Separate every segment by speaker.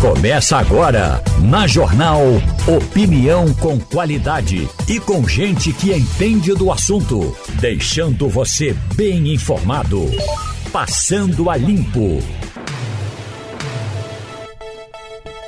Speaker 1: Começa agora, na Jornal Opinião com qualidade e com gente que entende do assunto, deixando você bem informado. Passando a Limpo.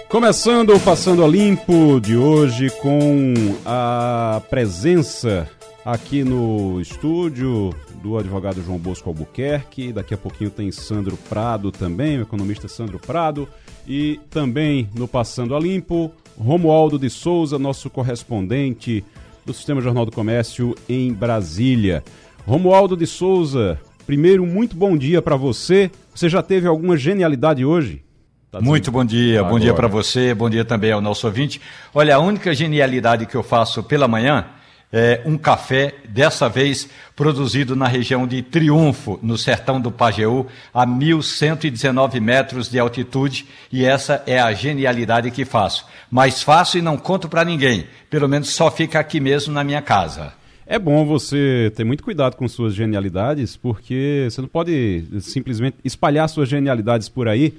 Speaker 2: Começando o Passando a Limpo de hoje com a presença aqui no estúdio do advogado João Bosco Albuquerque. Daqui a pouquinho tem Sandro Prado também, o economista Sandro Prado. E também no Passando a Limpo, Romualdo de Souza, nosso correspondente do Sistema Jornal do Comércio em Brasília. Romualdo de Souza, primeiro, muito bom dia para você. Você já teve alguma genialidade hoje?
Speaker 3: Tá muito bom dia, Agora. bom dia para você, bom dia também ao nosso ouvinte. Olha, a única genialidade que eu faço pela manhã é, um café, dessa vez produzido na região de Triunfo, no sertão do Pajeú, a 1.119 metros de altitude, e essa é a genialidade que faço. Mas faço e não conto para ninguém, pelo menos só fica aqui mesmo na minha casa.
Speaker 2: É bom você ter muito cuidado com suas genialidades, porque você não pode simplesmente espalhar suas genialidades por aí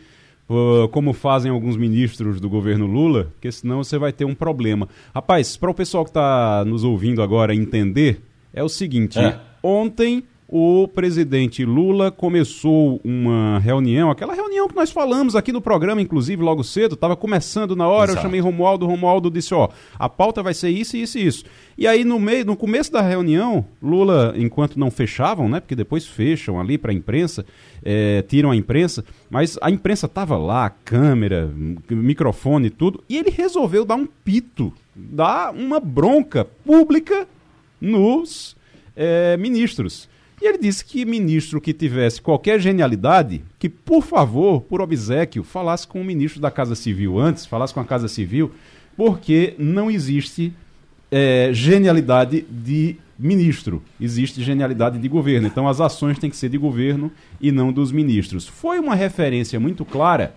Speaker 2: como fazem alguns ministros do governo Lula, porque senão você vai ter um problema. Rapaz, para o pessoal que está nos ouvindo agora entender, é o seguinte: é. ontem o presidente Lula começou uma reunião, aquela reunião que nós falamos aqui no programa, inclusive, logo cedo, estava começando na hora, Exato. eu chamei Romualdo, Romualdo disse, ó, a pauta vai ser isso, isso e isso. E aí, no meio, no começo da reunião, Lula, enquanto não fechavam, né, porque depois fecham ali para a imprensa, é, tiram a imprensa, mas a imprensa estava lá, câmera, microfone e tudo, e ele resolveu dar um pito, dar uma bronca pública nos é, ministros. E ele disse que ministro que tivesse qualquer genialidade, que por favor, por obsequio, falasse com o ministro da Casa Civil antes, falasse com a Casa Civil, porque não existe é, genialidade de ministro, existe genialidade de governo. Então as ações têm que ser de governo e não dos ministros. Foi uma referência muito clara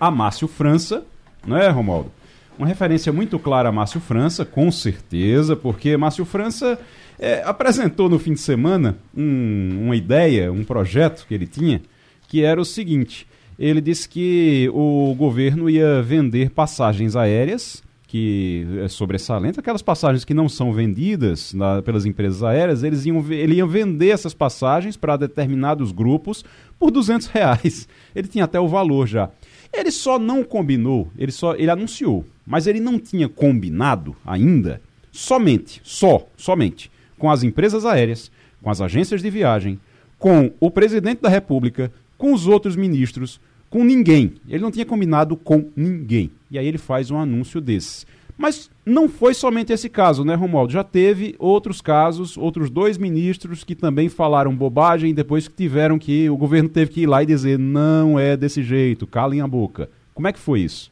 Speaker 2: a Márcio França, não é, Romualdo? Uma referência muito clara a Márcio França, com certeza, porque Márcio França é, apresentou no fim de semana um, uma ideia, um projeto que ele tinha, que era o seguinte: ele disse que o governo ia vender passagens aéreas, que é sobressalente, aquelas passagens que não são vendidas na, pelas empresas aéreas, eles iam, ele ia vender essas passagens para determinados grupos por 200 reais. Ele tinha até o valor já. Ele só não combinou, ele só ele anunciou, mas ele não tinha combinado ainda somente, só, somente com as empresas aéreas, com as agências de viagem, com o presidente da República, com os outros ministros, com ninguém. Ele não tinha combinado com ninguém. E aí ele faz um anúncio desses. Mas não foi somente esse caso, né, Romualdo? Já teve outros casos, outros dois ministros que também falaram bobagem depois que tiveram que. O governo teve que ir lá e dizer: não é desse jeito, calem a boca. Como é que foi isso?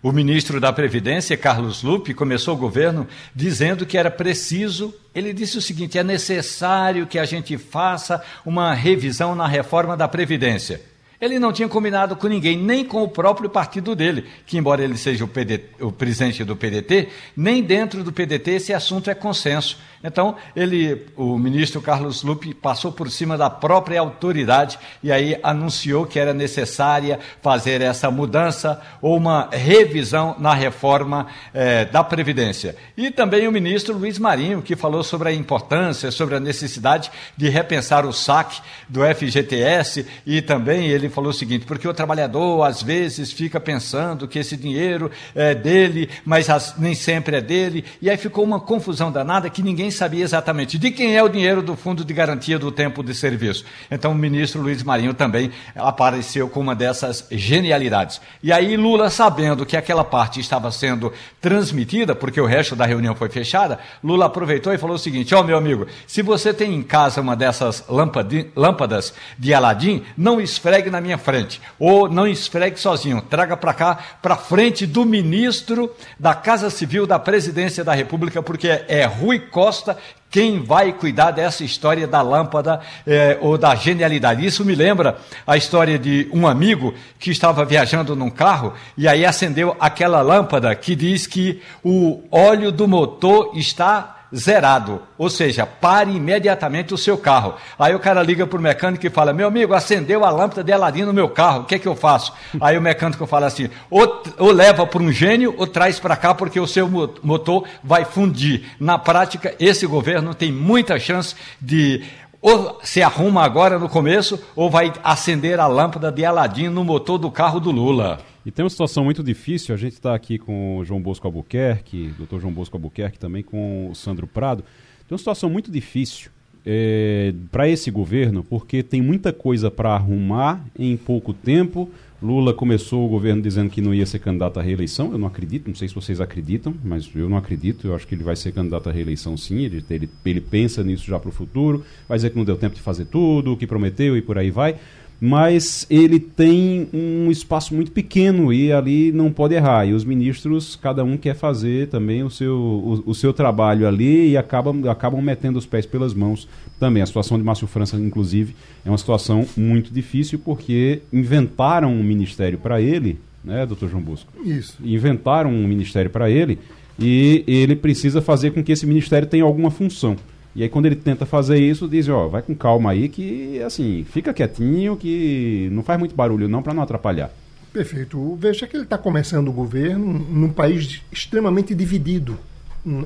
Speaker 3: O ministro da Previdência, Carlos Lupe, começou o governo dizendo que era preciso. Ele disse o seguinte: é necessário que a gente faça uma revisão na reforma da Previdência. Ele não tinha combinado com ninguém, nem com o próprio partido dele, que, embora ele seja o, PD, o presidente do PDT, nem dentro do PDT esse assunto é consenso. Então, ele, o ministro Carlos Lupe passou por cima da própria autoridade e aí anunciou que era necessária fazer essa mudança ou uma revisão na reforma eh, da Previdência. E também o ministro Luiz Marinho, que falou sobre a importância, sobre a necessidade de repensar o saque do FGTS e também ele falou o seguinte, porque o trabalhador às vezes fica pensando que esse dinheiro é dele, mas nem sempre é dele, e aí ficou uma confusão danada que ninguém sabia exatamente de quem é o dinheiro do Fundo de Garantia do Tempo de Serviço. Então o ministro Luiz Marinho também apareceu com uma dessas genialidades. E aí Lula, sabendo que aquela parte estava sendo transmitida, porque o resto da reunião foi fechada, Lula aproveitou e falou o seguinte: Ó, oh, meu amigo, se você tem em casa uma dessas lâmpadas de Aladim, não esfregue na minha frente, ou não esfregue sozinho, traga para cá, para frente do ministro da Casa Civil da Presidência da República, porque é Rui Costa quem vai cuidar dessa história da lâmpada é, ou da genialidade? Isso me lembra a história de um amigo que estava viajando num carro e aí acendeu aquela lâmpada que diz que o óleo do motor está zerado. Ou seja, pare imediatamente o seu carro. Aí o cara liga para o mecânico e fala: Meu amigo, acendeu a lâmpada de Aladim no meu carro, o que é que eu faço? Aí o mecânico fala assim: ou, ou leva para um gênio ou traz para cá porque o seu motor vai fundir. Na prática, esse governo tem muita chance de ou se arruma agora no começo, ou vai acender a lâmpada de Aladim no motor do carro do Lula.
Speaker 2: E tem uma situação muito difícil, a gente está aqui com o João Bosco Albuquerque, doutor João Bosco Albuquerque, também com o Sandro Prado. Tem uma situação muito difícil é, para esse governo, porque tem muita coisa para arrumar em pouco tempo. Lula começou o governo dizendo que não ia ser candidato à reeleição. Eu não acredito, não sei se vocês acreditam, mas eu não acredito. Eu acho que ele vai ser candidato à reeleição sim. Ele, ele, ele pensa nisso já para o futuro. Vai dizer que não deu tempo de fazer tudo, o que prometeu e por aí vai mas ele tem um espaço muito pequeno e ali não pode errar. E os ministros, cada um quer fazer também o seu, o, o, seu trabalho ali e acabam, acabam metendo os pés pelas mãos também. A situação de Márcio França, inclusive, é uma situação muito difícil porque inventaram um ministério para ele, né, doutor João Busco?
Speaker 4: Isso.
Speaker 2: Inventaram um ministério para ele e ele precisa fazer com que esse ministério tenha alguma função. E aí quando ele tenta fazer isso, diz, ó, vai com calma aí que, assim, fica quietinho que não faz muito barulho não para não atrapalhar.
Speaker 4: Perfeito. Veja que ele está começando o governo num país extremamente dividido.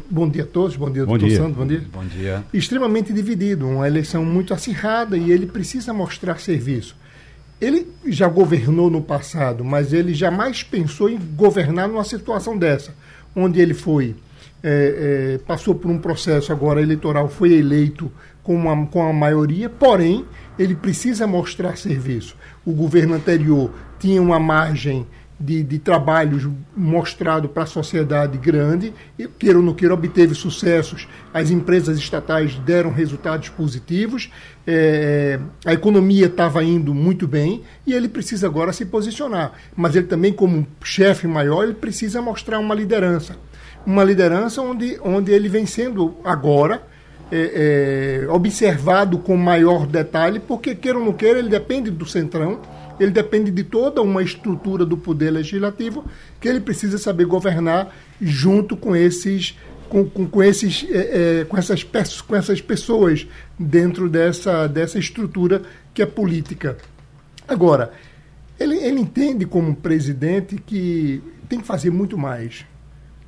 Speaker 4: Bom dia a todos, bom dia,
Speaker 2: bom doutor dia. Santos,
Speaker 4: bom dia.
Speaker 3: Bom dia.
Speaker 4: Extremamente dividido, uma eleição muito acirrada e ele precisa mostrar serviço. Ele já governou no passado, mas ele jamais pensou em governar numa situação dessa, onde ele foi é, é, passou por um processo agora eleitoral, foi eleito com, uma, com a maioria, porém, ele precisa mostrar serviço. O governo anterior tinha uma margem de, de trabalhos mostrado para a sociedade grande, e, queira ou não queira, obteve sucessos, as empresas estatais deram resultados positivos, é, a economia estava indo muito bem e ele precisa agora se posicionar. Mas ele também, como chefe maior, ele precisa mostrar uma liderança uma liderança onde, onde ele vem sendo agora é, é, observado com maior detalhe, porque, queira ou não queira, ele depende do centrão, ele depende de toda uma estrutura do poder legislativo que ele precisa saber governar junto com esses com, com, com esses é, é com essas com essas pessoas dentro dessa dessa estrutura que é política. Agora ele, ele entende como presidente que tem que fazer muito mais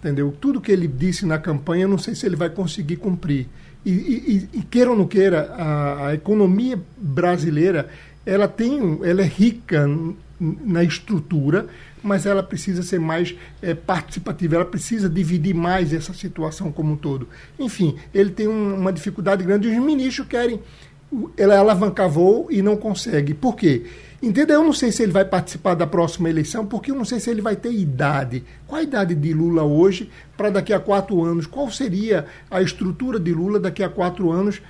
Speaker 4: entendeu? Tudo que ele disse na campanha, não sei se ele vai conseguir cumprir. E, e, e queira ou não queira, a, a, economia brasileira, ela tem, ela é rica na estrutura, mas ela precisa ser mais é, participativa, ela precisa dividir mais essa situação como um todo. Enfim, ele tem um, uma dificuldade grande. Os ministros querem ela alavancar voo e não consegue. Por quê? Entendeu? Eu não sei se ele vai participar da próxima eleição, porque eu não sei se ele vai ter idade. Qual a idade de Lula hoje para daqui a quatro anos? Qual seria a estrutura de Lula daqui a quatro anos,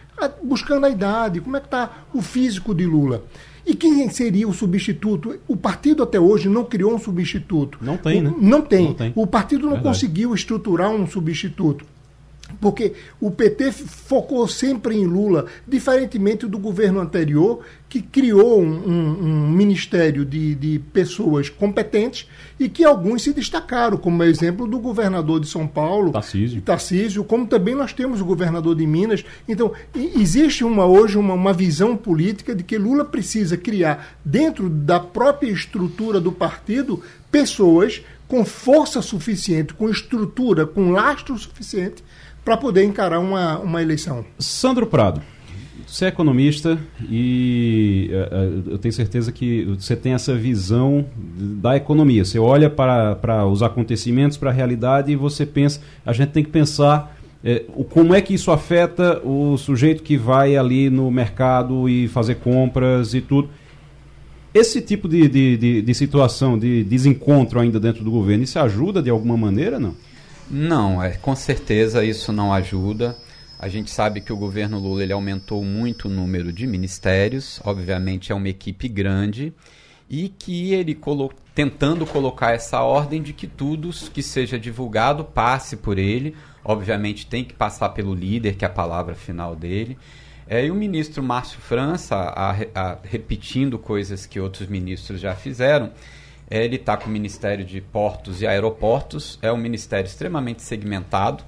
Speaker 4: buscando a idade? Como é que está o físico de Lula? E quem seria o substituto? O partido até hoje não criou um substituto.
Speaker 2: Não tem,
Speaker 4: o,
Speaker 2: né?
Speaker 4: Não tem. Não tem. O partido não Verdade. conseguiu estruturar um substituto. Porque o PT focou sempre em Lula, diferentemente do governo anterior, que criou um, um, um ministério de, de, pessoas competentes e que alguns se destacaram, como é o exemplo do governador de São Paulo,
Speaker 2: Tarcísio,
Speaker 4: Tarcísio como também nós temos o governador de Minas. Então, existe uma, hoje uma, uma visão política de que Lula precisa criar, dentro da própria estrutura do partido, pessoas com força suficiente, com estrutura, com lastro suficiente para poder encarar uma, uma eleição.
Speaker 2: Sandro Prado, você é economista e uh, eu tenho certeza que você tem essa visão da economia. Você olha para, para os acontecimentos, para a realidade e você pensa, a gente tem que pensar é, como é que isso afeta o sujeito que vai ali no mercado e fazer compras e tudo. Esse tipo de, de, de, de situação, de desencontro ainda dentro do governo, isso ajuda de alguma maneira, não?
Speaker 5: Não, é, com certeza isso não ajuda. A gente sabe que o governo Lula ele aumentou muito o número de ministérios, obviamente é uma equipe grande, e que ele colo tentando colocar essa ordem de que tudo que seja divulgado passe por ele. Obviamente tem que passar pelo líder, que é a palavra final dele. É, e o ministro Márcio França, a, a, repetindo coisas que outros ministros já fizeram, ele está com o Ministério de Portos e Aeroportos, é um ministério extremamente segmentado,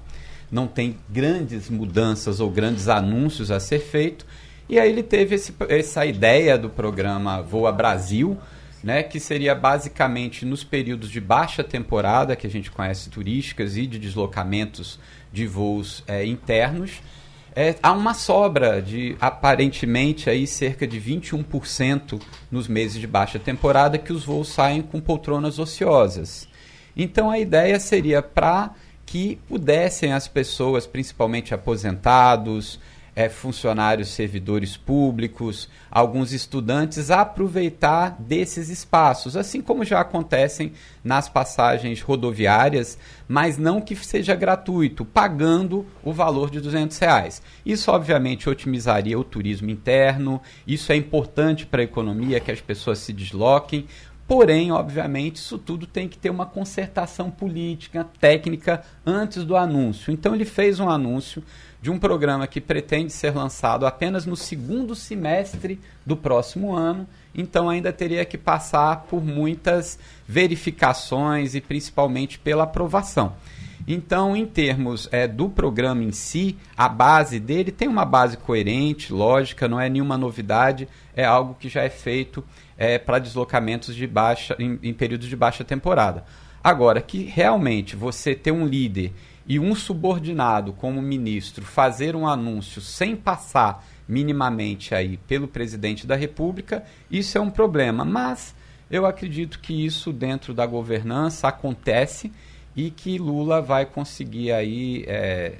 Speaker 5: não tem grandes mudanças ou grandes anúncios a ser feito. E aí ele teve esse, essa ideia do programa Voa Brasil, né, que seria basicamente nos períodos de baixa temporada, que a gente conhece turísticas e de deslocamentos de voos é, internos, é, há uma sobra de aparentemente aí cerca de 21% nos meses de baixa temporada que os voos saem com poltronas ociosas. Então a ideia seria para que pudessem as pessoas, principalmente aposentados, é, funcionários, servidores públicos, alguns estudantes aproveitar desses espaços, assim como já acontecem nas passagens rodoviárias, mas não que seja gratuito, pagando o valor de 200 reais. Isso obviamente otimizaria o turismo interno, isso é importante para a economia que as pessoas se desloquem, Porém, obviamente, isso tudo tem que ter uma concertação política, técnica, antes do anúncio. Então, ele fez um anúncio de um programa que pretende ser lançado apenas no segundo semestre do próximo ano, então ainda teria que passar por muitas verificações e principalmente pela aprovação. Então, em termos é, do programa em si, a base dele tem uma base coerente, lógica, não é nenhuma novidade, é algo que já é feito é, para deslocamentos de baixa, em, em períodos de baixa temporada. Agora, que realmente você ter um líder e um subordinado como ministro fazer um anúncio sem passar minimamente aí pelo presidente da República, isso é um problema. Mas eu acredito que isso dentro da governança acontece e que Lula vai conseguir aí é,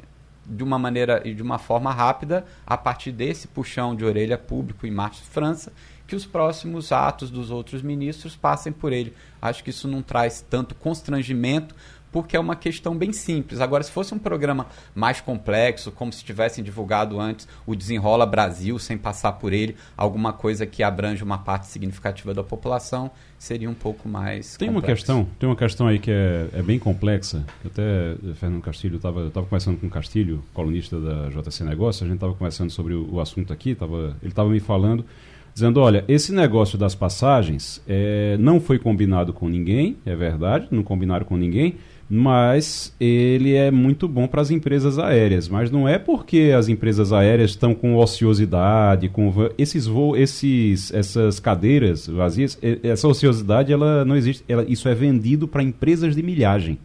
Speaker 5: de uma maneira e de uma forma rápida, a partir desse puxão de orelha público em Março França, que os próximos atos dos outros ministros passem por ele. Acho que isso não traz tanto constrangimento, porque é uma questão bem simples. Agora, se fosse um programa mais complexo, como se tivessem divulgado antes o Desenrola Brasil, sem passar por ele, alguma coisa que abrange uma parte significativa da população, seria um pouco mais
Speaker 2: Tem
Speaker 5: complexo.
Speaker 2: uma questão, tem uma questão aí que é, é bem complexa. Até Fernando Castilho estava tava conversando com o Castilho, colunista da JC Negócios, a gente estava conversando sobre o, o assunto aqui, tava, ele estava me falando dizendo: olha, esse negócio das passagens é, não foi combinado com ninguém, é verdade, não combinaram com ninguém, mas ele é muito bom para as empresas aéreas. Mas não é porque as empresas aéreas estão com ociosidade, com esses voos, esses, essas cadeiras vazias, essa ociosidade ela não existe. Ela, isso é vendido para empresas de milhagem.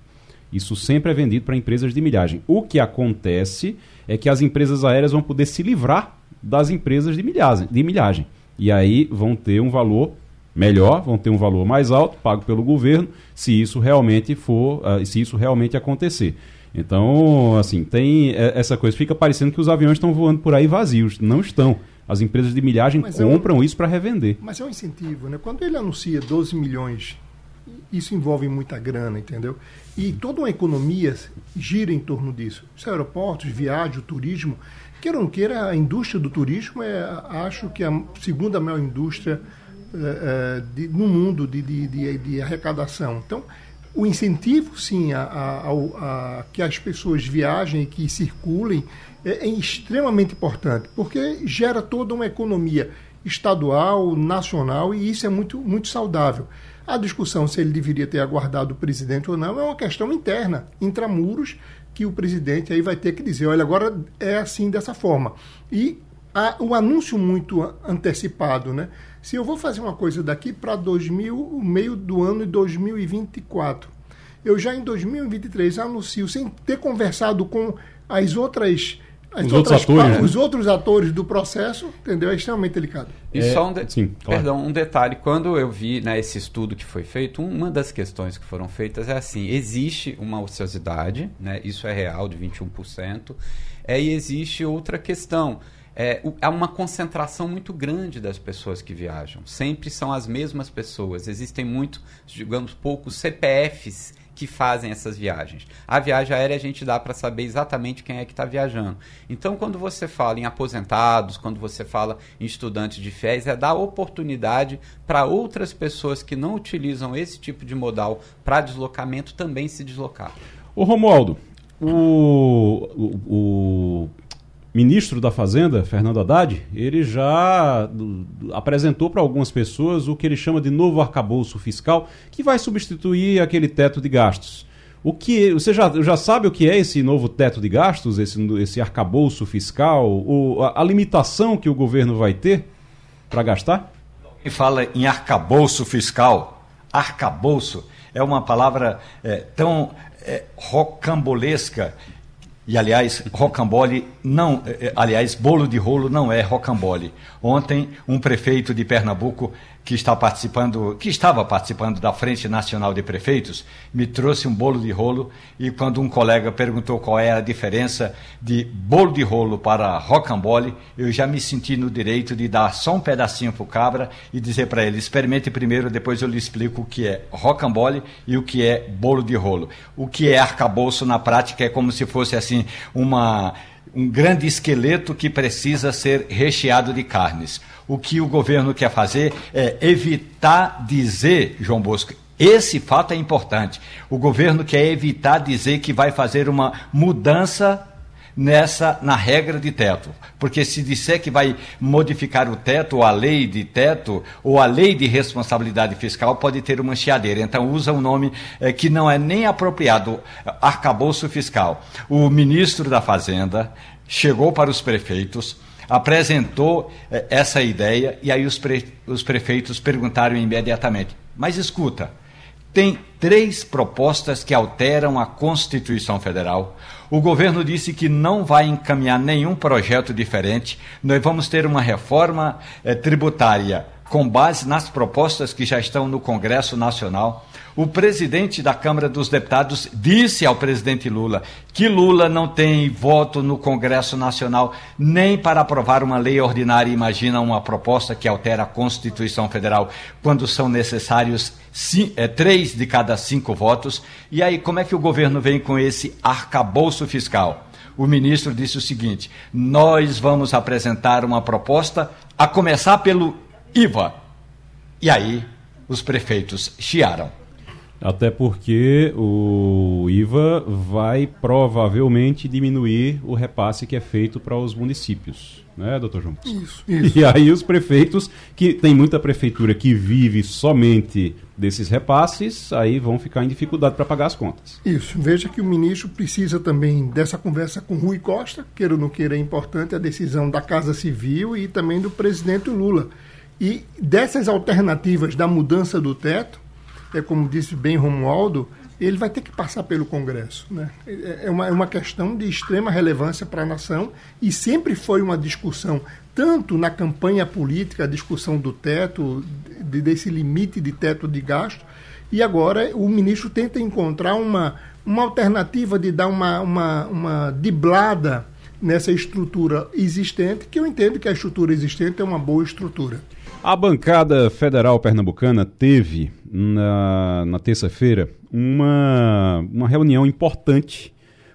Speaker 2: Isso sempre é vendido para empresas de milhagem. O que acontece é que as empresas aéreas vão poder se livrar das empresas de milhagem. De milhagem. E aí vão ter um valor melhor, vão ter um valor mais alto, pago pelo governo, se isso realmente for, uh, se isso realmente acontecer. Então, assim, tem é, essa coisa, fica parecendo que os aviões estão voando por aí vazios. Não estão. As empresas de milhagem mas compram é um, isso para revender.
Speaker 4: Mas é um incentivo, né? Quando ele anuncia 12 milhões, isso envolve muita grana, entendeu? E toda uma economia gira em torno disso. Os aeroportos, viagem, o turismo. Queira ou não queira, a indústria do turismo é, acho que, a segunda maior indústria uh, de, no mundo de, de, de, arrecadação. Então, o incentivo, sim, a, a, a, que as pessoas viajem e que circulem é, é extremamente importante, porque gera toda uma economia estadual, nacional, e isso é muito, muito saudável. A discussão se ele deveria ter aguardado o presidente ou não é uma questão interna, intramuros, que o presidente aí vai ter que dizer, olha, agora é assim dessa forma. E um anúncio muito antecipado, né? Se eu vou fazer uma coisa daqui para 2000, o meio do ano de 2024, eu já em 2023 anuncio sem ter conversado com as outras as os, outros atores, né? os outros atores do processo, entendeu? É extremamente delicado.
Speaker 5: E é, só um, de... Sim, claro. Perdão, um detalhe. Quando eu vi né, esse estudo que foi feito, uma das questões que foram feitas é assim: existe uma ociosidade, né, isso é real, de 21%, é, e existe outra questão é, há uma concentração muito grande das pessoas que viajam. Sempre são as mesmas pessoas. Existem muito, digamos, poucos CPFs que fazem essas viagens. A viagem aérea a gente dá para saber exatamente quem é que está viajando. Então, quando você fala em aposentados, quando você fala em estudantes de férias, é dar oportunidade para outras pessoas que não utilizam esse tipo de modal para deslocamento também se deslocar.
Speaker 2: O Romualdo, o, o, o ministro da Fazenda, Fernando Haddad, ele já apresentou para algumas pessoas o que ele chama de novo arcabouço fiscal, que vai substituir aquele teto de gastos. O que você já, já sabe o que é esse novo teto de gastos, esse, esse arcabouço fiscal, a, a limitação que o governo vai ter para gastar?
Speaker 3: E fala em arcabouço fiscal. Arcabouço é uma palavra é, tão é, rocambolesca e aliás, rocambole não, eh, eh, aliás, bolo de rolo não é rocambole. Ontem, um prefeito de Pernambuco que está participando, que estava participando da Frente Nacional de Prefeitos, me trouxe um bolo de rolo e quando um colega perguntou qual era a diferença de bolo de rolo para rocambole, eu já me senti no direito de dar só um pedacinho para o cabra e dizer para ele, experimente primeiro, depois eu lhe explico o que é rocambole e o que é bolo de rolo. O que é arcabouço na prática é como se fosse assim uma um grande esqueleto que precisa ser recheado de carnes. O que o governo quer fazer é evitar dizer, João Bosco, esse fato é importante. O governo quer evitar dizer que vai fazer uma mudança nessa na regra de teto. Porque se disser que vai modificar o teto, ou a lei de teto, ou a lei de responsabilidade fiscal, pode ter uma chiadeira. Então usa um nome é, que não é nem apropriado, arcabouço fiscal. O ministro da Fazenda chegou para os prefeitos, apresentou é, essa ideia, e aí os, pre, os prefeitos perguntaram imediatamente: mas escuta, tem três propostas que alteram a Constituição Federal. O governo disse que não vai encaminhar nenhum projeto diferente. Nós vamos ter uma reforma eh, tributária com base nas propostas que já estão no Congresso Nacional. O presidente da Câmara dos Deputados disse ao presidente Lula que Lula não tem voto no Congresso Nacional nem para aprovar uma lei ordinária. Imagina uma proposta que altera a Constituição Federal quando são necessários é, três de cada cinco votos. E aí, como é que o governo vem com esse arcabouço fiscal? O ministro disse o seguinte: nós vamos apresentar uma proposta, a começar pelo IVA. E aí, os prefeitos chiaram.
Speaker 2: Até porque o IVA vai provavelmente diminuir o repasse que é feito para os municípios, né, doutor João?
Speaker 4: Isso, isso.
Speaker 2: E aí os prefeitos, que tem muita prefeitura que vive somente desses repasses, aí vão ficar em dificuldade para pagar as contas.
Speaker 4: Isso. Veja que o ministro precisa também dessa conversa com Rui Costa, queira ou não queira, é importante a decisão da Casa Civil e também do presidente Lula. E dessas alternativas da mudança do teto, é como disse bem Romualdo, ele vai ter que passar pelo Congresso. Né? É, é uma, é uma questão de extrema relevância para a nação e sempre foi uma discussão, tanto na campanha política, a discussão do teto, de, desse limite de teto de gasto, e agora o ministro tenta encontrar uma, uma alternativa de dar uma, uma, uma diblada nessa estrutura existente, que eu entendo que a estrutura existente é uma boa estrutura.
Speaker 2: A bancada federal pernambucana teve na, na terça-feira uma, uma reunião importante,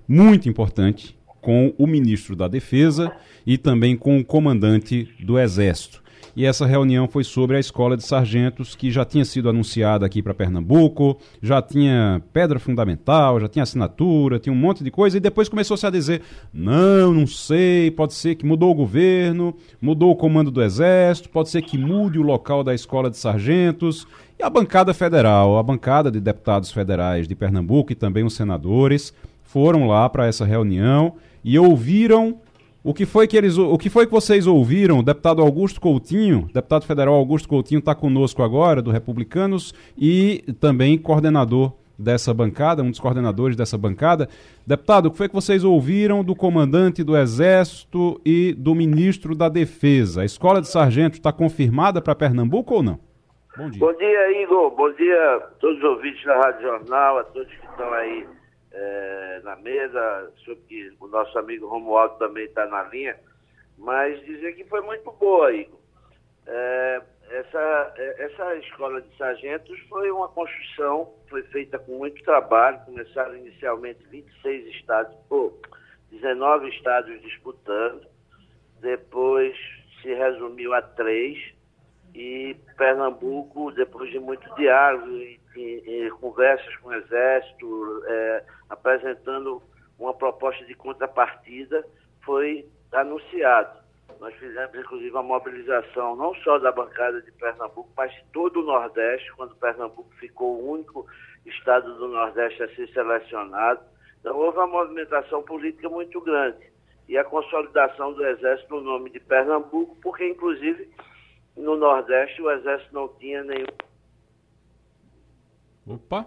Speaker 2: muito importante, com o ministro da Defesa e também com o comandante do Exército. E essa reunião foi sobre a escola de sargentos, que já tinha sido anunciada aqui para Pernambuco, já tinha pedra fundamental, já tinha assinatura, tinha um monte de coisa, e depois começou-se a dizer: não, não sei, pode ser que mudou o governo, mudou o comando do Exército, pode ser que mude o local da escola de sargentos. E a bancada federal, a bancada de deputados federais de Pernambuco e também os senadores foram lá para essa reunião e ouviram o que foi que eles, o que foi que vocês ouviram? Deputado Augusto Coutinho, deputado federal Augusto Coutinho está conosco agora do Republicanos e também coordenador dessa bancada, um dos coordenadores dessa bancada. Deputado, o que foi que vocês ouviram do comandante do Exército e do ministro da Defesa? A escola de sargento está confirmada para Pernambuco ou não?
Speaker 6: Bom dia. Bom dia, Igor. Bom dia a todos os ouvintes da Rádio Jornal, a todos que estão aí é, na mesa, soube que o nosso amigo Romualdo também está na linha, mas dizer que foi muito boa, Igor. É, essa, essa escola de sargentos foi uma construção, foi feita com muito trabalho, começaram inicialmente 26 estados, ou 19 estados disputando, depois se resumiu a três, e Pernambuco, depois de muito diálogo e, e, e conversas com o Exército, é, apresentando uma proposta de contrapartida, foi anunciado. Nós fizemos, inclusive, uma mobilização não só da bancada de Pernambuco, mas de todo o Nordeste, quando Pernambuco ficou o único estado do Nordeste a ser selecionado. Então, houve uma movimentação política muito grande. E a consolidação do Exército no nome de Pernambuco, porque, inclusive, no Nordeste o Exército não tinha nenhum.
Speaker 2: Opa!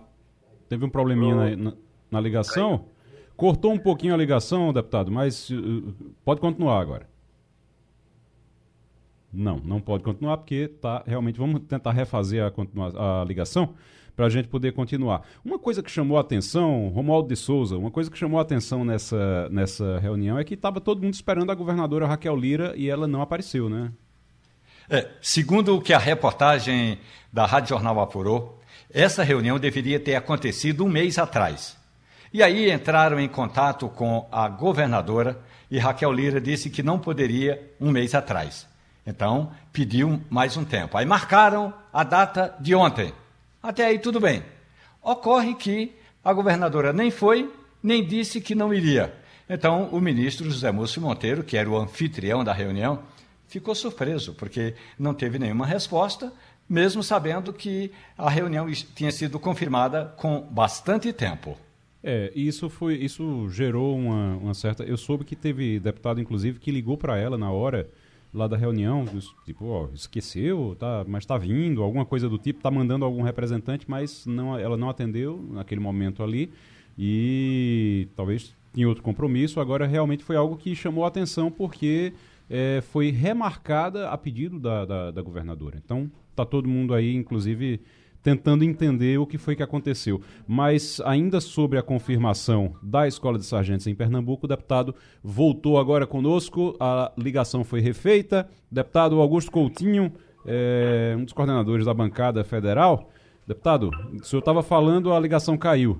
Speaker 2: Teve um probleminha na, na, na ligação? Cortou um pouquinho a ligação, deputado, mas uh, pode continuar agora. Não, não pode continuar porque tá realmente. Vamos tentar refazer a, a ligação para a gente poder continuar. Uma coisa que chamou a atenção, Romualdo de Souza, uma coisa que chamou a atenção nessa, nessa reunião é que estava todo mundo esperando a governadora Raquel Lira e ela não apareceu, né?
Speaker 3: É, segundo o que a reportagem da Rádio Jornal apurou, essa reunião deveria ter acontecido um mês atrás. E aí entraram em contato com a governadora e Raquel Lira disse que não poderia um mês atrás. Então, pediu mais um tempo. Aí marcaram a data de ontem. Até aí tudo bem. Ocorre que a governadora nem foi, nem disse que não iria. Então, o ministro José Múcio Monteiro, que era o anfitrião da reunião, ficou surpreso, porque não teve nenhuma resposta, mesmo sabendo que a reunião tinha sido confirmada com bastante tempo.
Speaker 2: É, isso foi, isso gerou uma, uma certa. Eu soube que teve deputado, inclusive, que ligou para ela na hora lá da reunião, tipo, ó, esqueceu, tá, mas está vindo, alguma coisa do tipo, está mandando algum representante, mas não, ela não atendeu naquele momento ali e talvez tinha outro compromisso. Agora realmente foi algo que chamou a atenção porque é, foi remarcada a pedido da, da, da governadora. Então está todo mundo aí, inclusive tentando entender o que foi que aconteceu. Mas ainda sobre a confirmação da Escola de Sargentos em Pernambuco, o deputado voltou agora conosco, a ligação foi refeita. Deputado Augusto Coutinho, é, um dos coordenadores da bancada federal. Deputado, o senhor estava falando, a ligação caiu.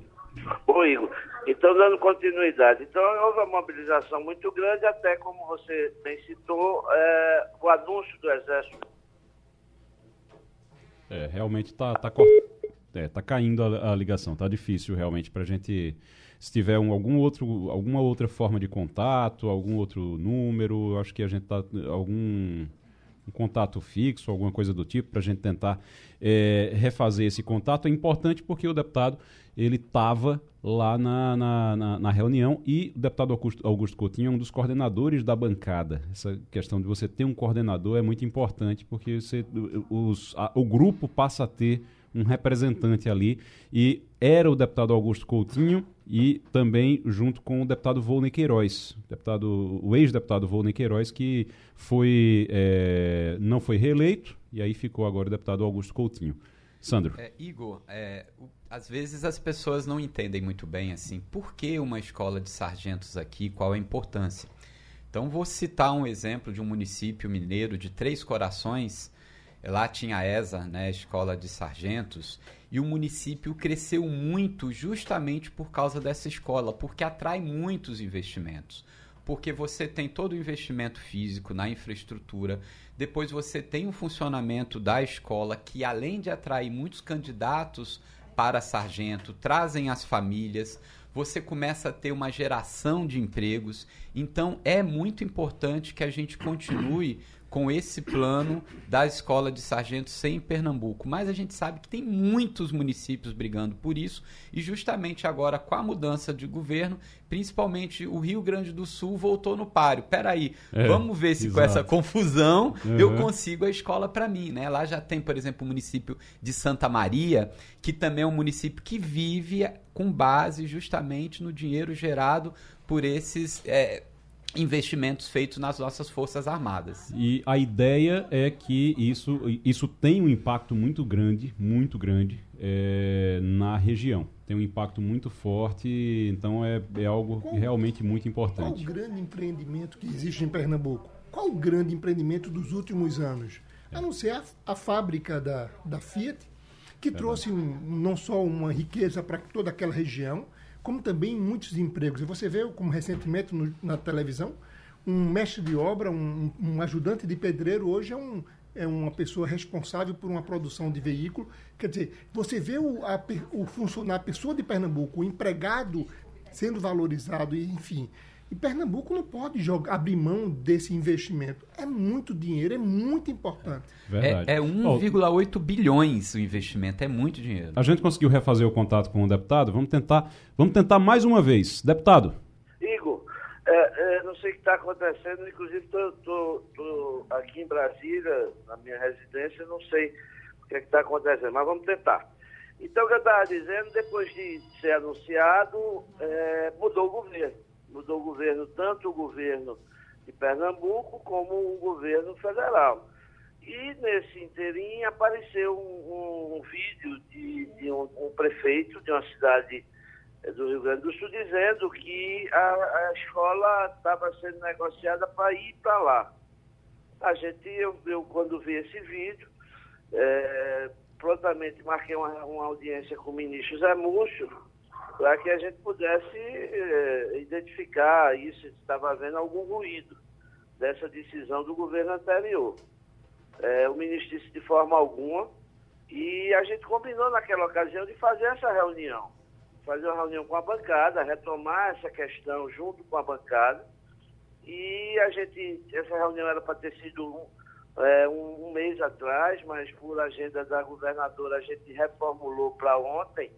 Speaker 6: Oi, Igor. Então, dando continuidade. Então, houve uma mobilização muito grande, até como você bem citou, é, o anúncio do Exército
Speaker 2: é, realmente está tá, é, tá caindo a, a, ligação, tá difícil realmente para a gente. Se tiver um, algum outro, alguma outra forma de contato, algum outro número, acho que a gente tá algum um contato fixo, alguma coisa do tipo, para a gente tentar é, refazer esse contato. É importante porque o deputado ele estava lá na, na, na, na, reunião e o deputado Augusto, Augusto Coutinho é um dos coordenadores da bancada. Essa questão de você ter um coordenador é muito importante porque você, os, a, o grupo passa a ter um representante ali e era o deputado Augusto Coutinho e também junto com o deputado Volney Queiroz, deputado, o ex-deputado Volney Queiroz, que foi, é, não foi reeleito e aí ficou agora o deputado Augusto Coutinho. Sandro.
Speaker 5: É, Igor, é, o, às vezes as pessoas não entendem muito bem assim, por que uma escola de sargentos aqui, qual a importância. Então vou citar um exemplo de um município mineiro de Três Corações, Lá tinha a ESA, né, Escola de Sargentos, e o município cresceu muito justamente por causa dessa escola, porque atrai muitos investimentos. Porque você tem todo o investimento físico na infraestrutura, depois você tem o funcionamento da escola, que além de atrair muitos candidatos para sargento, trazem as famílias, você começa a ter uma geração de empregos. Então é muito importante que a gente continue com esse plano da escola de sargentos em Pernambuco. Mas a gente sabe que tem muitos municípios brigando por isso e justamente agora com a mudança de governo, principalmente o Rio Grande do Sul voltou no páreo. Peraí, é, vamos ver se exato. com essa confusão uhum. eu consigo a escola para mim, né? Lá já tem, por exemplo, o município de Santa Maria, que também é um município que vive com base justamente no dinheiro gerado por esses é, investimentos feitos nas nossas forças armadas.
Speaker 2: E a ideia é que isso, isso tem um impacto muito grande, muito grande é, na região. Tem um impacto muito forte, então é, é algo qual, realmente muito importante.
Speaker 4: Qual o grande empreendimento que existe em Pernambuco? Qual o grande empreendimento dos últimos anos? A não ser a, a fábrica da, da Fiat, que é trouxe um, não só uma riqueza para toda aquela região, como também muitos empregos. E você vê, como recentemente no, na televisão, um mestre de obra, um, um, ajudante de pedreiro hoje é, um, é uma pessoa responsável por uma produção de veículo. Quer dizer, você vê o, a, o funcionário, a pessoa de Pernambuco, o empregado sendo valorizado, e, enfim. E Pernambuco não pode jogar, abrir mão desse investimento. É muito dinheiro, é muito importante.
Speaker 5: Verdade. É, é 1,8 bilhões o investimento, é muito dinheiro.
Speaker 2: A gente conseguiu refazer o contato com o deputado. Vamos tentar, vamos tentar mais uma vez. Deputado.
Speaker 6: Igor, é, é, não sei o que está acontecendo, inclusive estou aqui em Brasília, na minha residência, não sei o que é está acontecendo, mas vamos tentar. Então, o que eu estava dizendo, depois de ser anunciado, é, mudou o governo. Mudou o governo, tanto o governo de Pernambuco como o governo federal. E nesse inteirinho apareceu um, um, vídeo de, de um, um, prefeito de uma cidade é, do Rio Grande do Sul dizendo que a, a escola estava sendo negociada para ir para lá. A gente, eu, eu, quando vi esse vídeo, é, prontamente marquei uma, uma audiência com o ministro Zé Múcio para que a gente pudesse é, identificar isso, se estava havendo algum ruído dessa decisão do governo anterior. É, o ministro disse de forma alguma e a gente combinou naquela ocasião de fazer essa reunião fazer uma reunião com a bancada, retomar essa questão junto com a bancada. E a gente, essa reunião era para ter sido um, é, um, um, mês atrás, mas por agenda da governadora a gente reformulou para ontem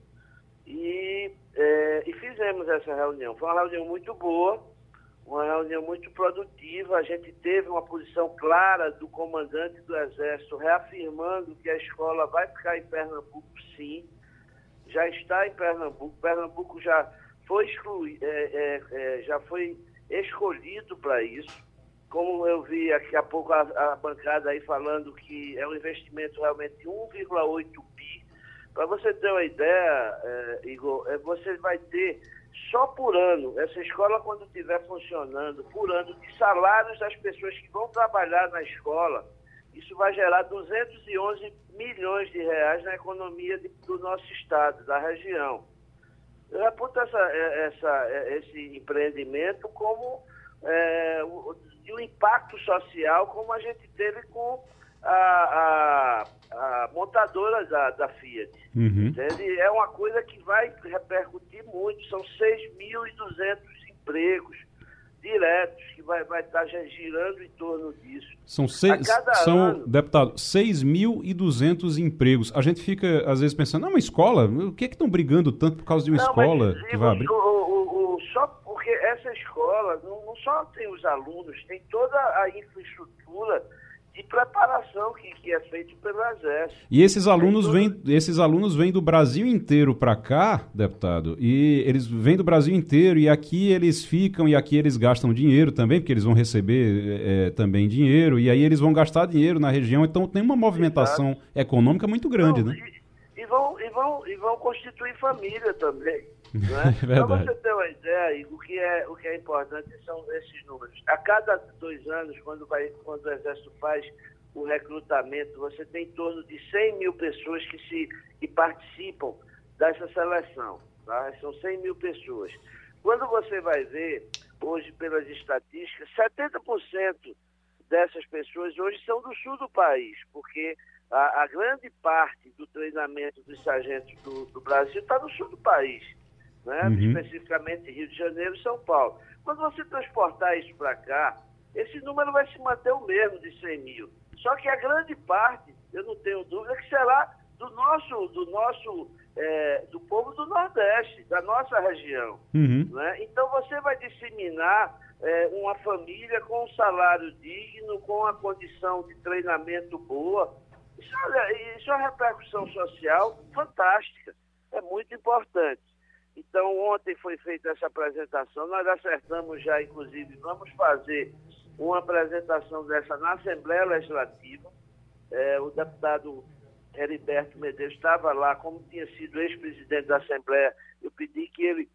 Speaker 6: e, é, e fizemos essa reunião. Foi uma reunião muito boa, uma reunião muito produtiva. A gente teve uma posição clara do comandante do Exército, reafirmando que a escola vai ficar em Pernambuco, sim já está em Pernambuco. Pernambuco já foi, é, é, é, já foi escolhido para isso. Como eu vi daqui a pouco a, a, bancada aí falando que é um investimento realmente de 1,8 bi. Para você ter uma ideia, é, Igor, é, você vai ter só por ano, essa escola quando estiver funcionando, por ano, de salários das pessoas que vão trabalhar na escola, isso vai gerar 211 milhões de reais na economia de, do nosso estado, da região. Eu reputo essa, é, essa, é, esse empreendimento como é, o, o impacto social como a gente teve com a, a, a montadora da, da Fiat. Uhum. É uma coisa que vai repercutir muito, são 6.200 empregos diretos que vai, vai estar girando em torno disso.
Speaker 2: São, seis, são ano, deputado, 6.200 empregos. A gente fica, às vezes, pensando, não, uma escola? O que é que estão brigando tanto por causa de uma não, escola
Speaker 6: mas,
Speaker 2: que vai abrir?
Speaker 6: O, o, o, só porque essa escola não, não só tem os alunos, tem toda a infraestrutura de preparação que, que é feito pelo Exército.
Speaker 2: E esses alunos vêm esses alunos vêm do Brasil inteiro para cá, deputado, e eles vêm do Brasil inteiro e aqui eles ficam e aqui eles gastam dinheiro também, porque eles vão receber é, também dinheiro e aí eles vão gastar dinheiro na região, então tem uma movimentação Exato. econômica muito grande, Não, né?
Speaker 6: E, e, vão, e, vão, e vão constituir família também. Né? É Para você ter uma ideia, o que, é, o que é importante são esses números. A cada dois anos, quando, vai, quando o Exército faz o recrutamento, você tem em torno de 100 mil pessoas que, se, que participam dessa seleção. Tá? São 100 mil pessoas. Quando você vai ver, hoje, pelas estatísticas, 70% dessas pessoas hoje são do sul do país, porque a, a grande parte do treinamento dos sargentos do, do Brasil está no sul do país né? Uhum. especificamente Rio de Janeiro e São Paulo. Quando você transportar isso para cá, esse número vai se manter o mesmo de 100 mil. Só que a grande parte, eu não tenho dúvida, que será do nosso, do nosso, é, do povo do Nordeste, da nossa região. Uhum. Né? Então você vai disseminar é, uma família com um salário digno, com a condição de treinamento boa. Isso, isso é uma repercussão social fantástica. É muito importante. Então, ontem foi feita essa apresentação, nós acertamos já, inclusive, vamos fazer uma apresentação dessa na Assembleia Legislativa. É, o deputado Heriberto Medeiros estava lá, como tinha sido ex-presidente da Assembleia, eu pedi que ele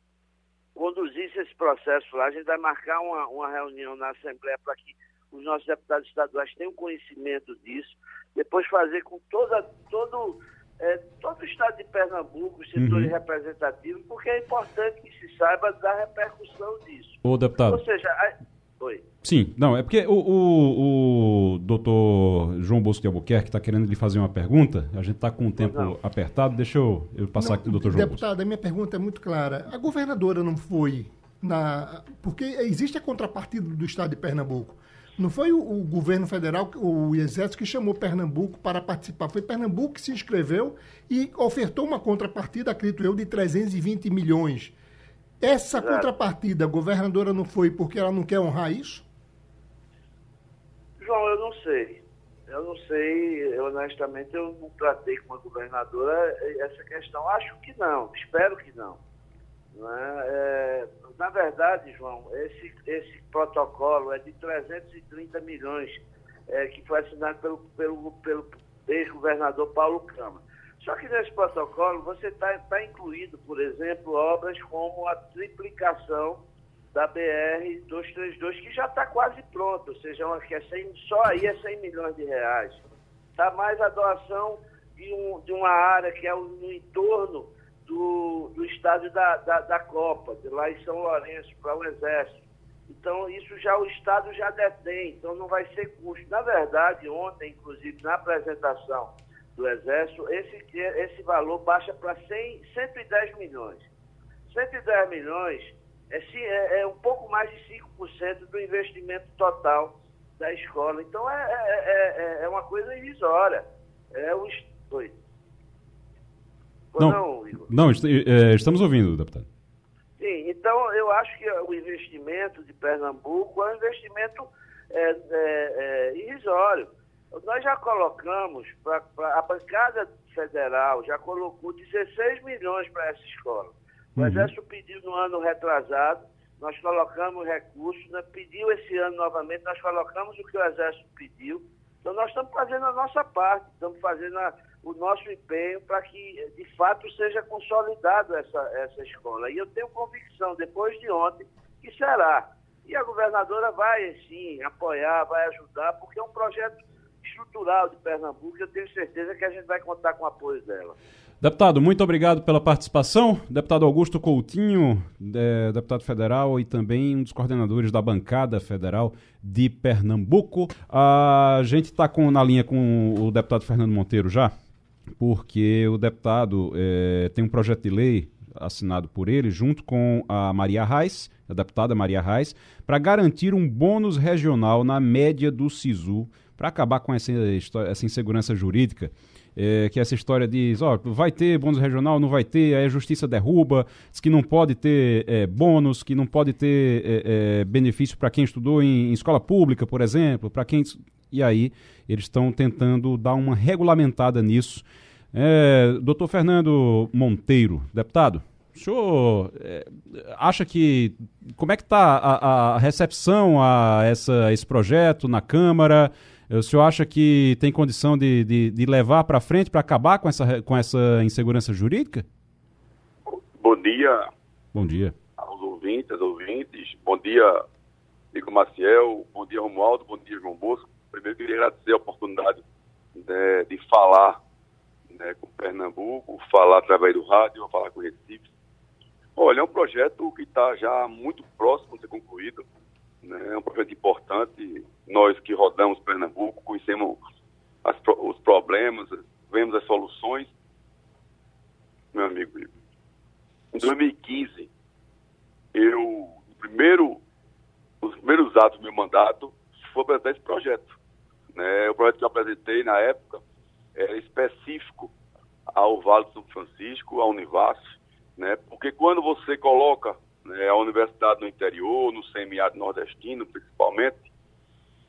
Speaker 6: conduzisse esse processo lá. A gente vai marcar uma, uma reunião na Assembleia para que os nossos deputados estaduais tenham conhecimento disso, depois fazer com toda, todo é, todo o estado de Pernambuco, os setores uhum. representativos, porque é importante que se saiba da repercussão disso.
Speaker 2: Ô, deputado.
Speaker 6: Ou seja, a... Oi.
Speaker 2: Sim, não, é porque o, o, o doutor João Bosco de Albuquerque está querendo lhe fazer uma pergunta, a gente está com o tempo não. apertado, deixa eu, eu passar não, aqui o doutor João
Speaker 4: Deputado, Bosco. a minha pergunta é muito clara. A governadora não foi na. Porque existe a contrapartida do Estado de Pernambuco. Não foi o, o, governo federal, o Exército, que chamou Pernambuco para participar. Foi Pernambuco que se inscreveu e ofertou uma contrapartida, acredito eu, de 320 milhões. Essa Exato. contrapartida, a governadora não foi porque ela não quer honrar isso?
Speaker 6: João, eu não sei. Eu não sei, honestamente, eu não tratei com a governadora essa questão. Acho que não, espero que não. Né? É, na verdade, João, esse, esse protocolo é de 330 milhões é, que foi assinado pelo, pelo, pelo ex-governador Paulo Câmara. Só que nesse protocolo você está tá incluído, por exemplo, obras como a triplicação da BR-232, que já está quase pronta, ou seja, uma, que é 100, só aí é 100 milhões de reais. Está mais a doação de, um, de uma área que é no entorno do, do estádio da, da, da Copa, de lá em São Lourenço, para o Exército. Então, isso já o Estado já detém, então não vai ser custo. Na verdade, ontem, inclusive, na apresentação do Exército, esse, esse valor baixa para 110 milhões. 110 milhões é, é, é, um pouco mais de 5% do investimento total da escola. Então, é, é, é, é uma coisa irrisória. É o... Oi.
Speaker 2: Não, não, Igor? Não, é, estamos ouvindo, deputado.
Speaker 6: Sim, então eu acho que o investimento de Pernambuco é um investimento é, é, é, irrisório. Nós já colocamos, pra, pra, a bancada federal já colocou 16 milhões para essa escola. O uhum. Exército pediu no ano retrasado, nós colocamos recursos, né, pediu esse ano novamente, nós colocamos o que o Exército pediu. Então nós estamos fazendo a nossa parte, estamos fazendo a, o nosso empenho para que, de fato, seja consolidado essa, essa escola. E eu tenho convicção, depois de ontem, que será. E a governadora vai, sim, apoiar, vai ajudar, porque é um projeto estrutural de Pernambuco. Eu tenho certeza que a gente vai contar com o apoio dela.
Speaker 2: Deputado, muito obrigado pela participação. Deputado Augusto Coutinho, é, deputado federal e também um dos coordenadores da bancada federal de Pernambuco. A gente está na linha com o deputado Fernando Monteiro já porque o deputado é, tem um projeto de lei assinado por ele, junto com a Maria Reis, a deputada Maria Reis, para garantir um bônus regional na média do SISU, para acabar com essa, essa insegurança jurídica. É, que essa história diz, ó, vai ter bônus regional, não vai ter, aí a justiça derruba, diz que não pode ter é, bônus, que não pode ter é, benefício para quem estudou em, em, escola pública, por exemplo, para quem e aí eles estão tentando dar uma regulamentada nisso. É, doutor Fernando Monteiro, deputado, o senhor é, acha que. Como é que está a, a, recepção a essa, esse projeto na Câmara? O senhor acha que tem condição de, de, de levar para frente para acabar com essa, com essa insegurança jurídica?
Speaker 7: Bom dia.
Speaker 2: Bom dia.
Speaker 7: Aos ouvintes, ouvintes. Bom dia, Nico Maciel. Bom dia, Romualdo. Bom dia, João Bosco. Primeiro, queria agradecer a oportunidade né, de falar né, com Pernambuco, falar através do rádio, falar com o Recife. Olha, é um projeto que está já muito próximo de ser concluído. Né, é um projeto importante. Nós que rodamos Pernambuco, conhecemos as, os problemas, vemos as soluções. Meu amigo, em 2015, eu, primeiro, os primeiros atos do meu mandato foi apresentar esse projeto. Né? O projeto que eu apresentei na época era específico ao Vale do São Francisco, à Univas, né? porque quando você coloca né, a universidade no interior, no semiárido nordestino principalmente,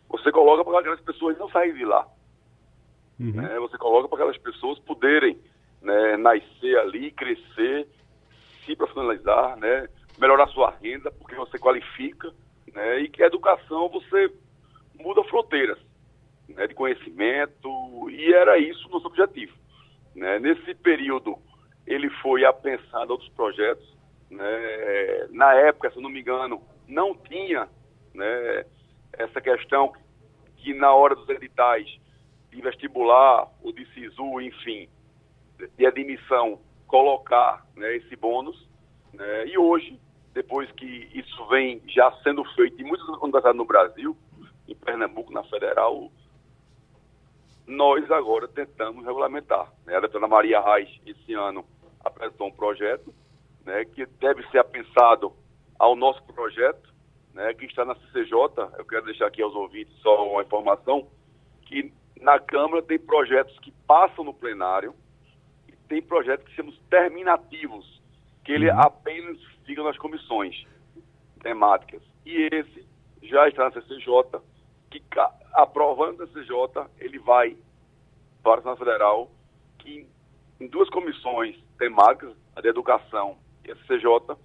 Speaker 7: você coloca para aquelas pessoas não saírem de lá. Uhum. Né? Você coloca para aquelas pessoas poderem né, nascer ali, crescer, se profissionalizar, né, melhorar sua renda, porque você qualifica, né, e que a educação você muda fronteiras né, de conhecimento, e era isso o nosso objetivo. Né? Nesse período, ele foi a pensar em outros projetos. Né? Na época, se não me engano, não tinha né, essa questão que na hora dos editais de vestibular ou de SISU, enfim, de admissão, colocar né, esse bônus. Né? E hoje, depois que isso vem já sendo feito em muitas universidades no Brasil, em Pernambuco, na Federal, nós agora tentamos regulamentar. Né? A doutora Maria Reis, esse ano, apresentou um projeto né, que deve ser pensado ao nosso projeto, né, que está na CCJ. Eu quero deixar aqui aos ouvintes só uma informação, que na Câmara tem projetos que passam no plenário e tem projetos que chamamos terminativos, que ele uhum. apenas fica nas comissões temáticas. E esse já está na CCJ, que aprovando a CCJ, ele vai para a Senado Federal, que em duas comissões temáticas, a de Educação e a CCJ,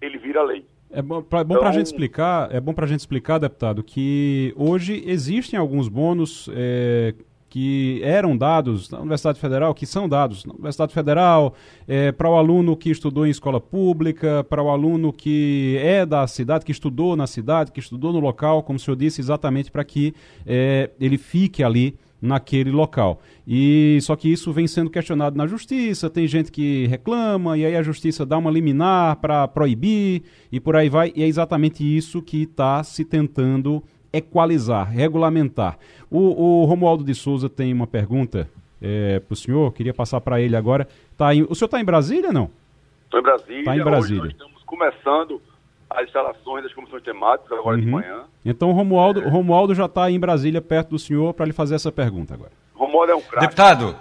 Speaker 7: ele vira lei.
Speaker 2: É bom para é então, a gente explicar, é bom para a gente explicar, deputado, que hoje existem alguns bônus é, que eram dados na Universidade Federal, que são dados na Universidade Federal, é, para o aluno que estudou em escola pública, para o aluno que é da cidade, que estudou na cidade, que estudou no local, como o senhor disse, exatamente para que é, ele fique ali naquele local. E só que isso vem sendo questionado na justiça, tem gente que reclama e aí a justiça dá uma liminar para proibir e por aí vai. E é exatamente isso que está se tentando equalizar, regulamentar. O, o Romualdo de Souza tem uma pergunta é, para o senhor, queria passar para ele agora. Tá em, o senhor está em Brasília não?
Speaker 7: Estou em Brasília.
Speaker 2: Está em Brasília.
Speaker 7: Hoje nós estamos começando as instalações das comissões temáticas agora uhum. de manhã.
Speaker 2: Então o Romualdo, é. Romualdo já está em Brasília, perto do senhor, para lhe fazer essa pergunta agora.
Speaker 3: Romualdo é um craque. Deputado,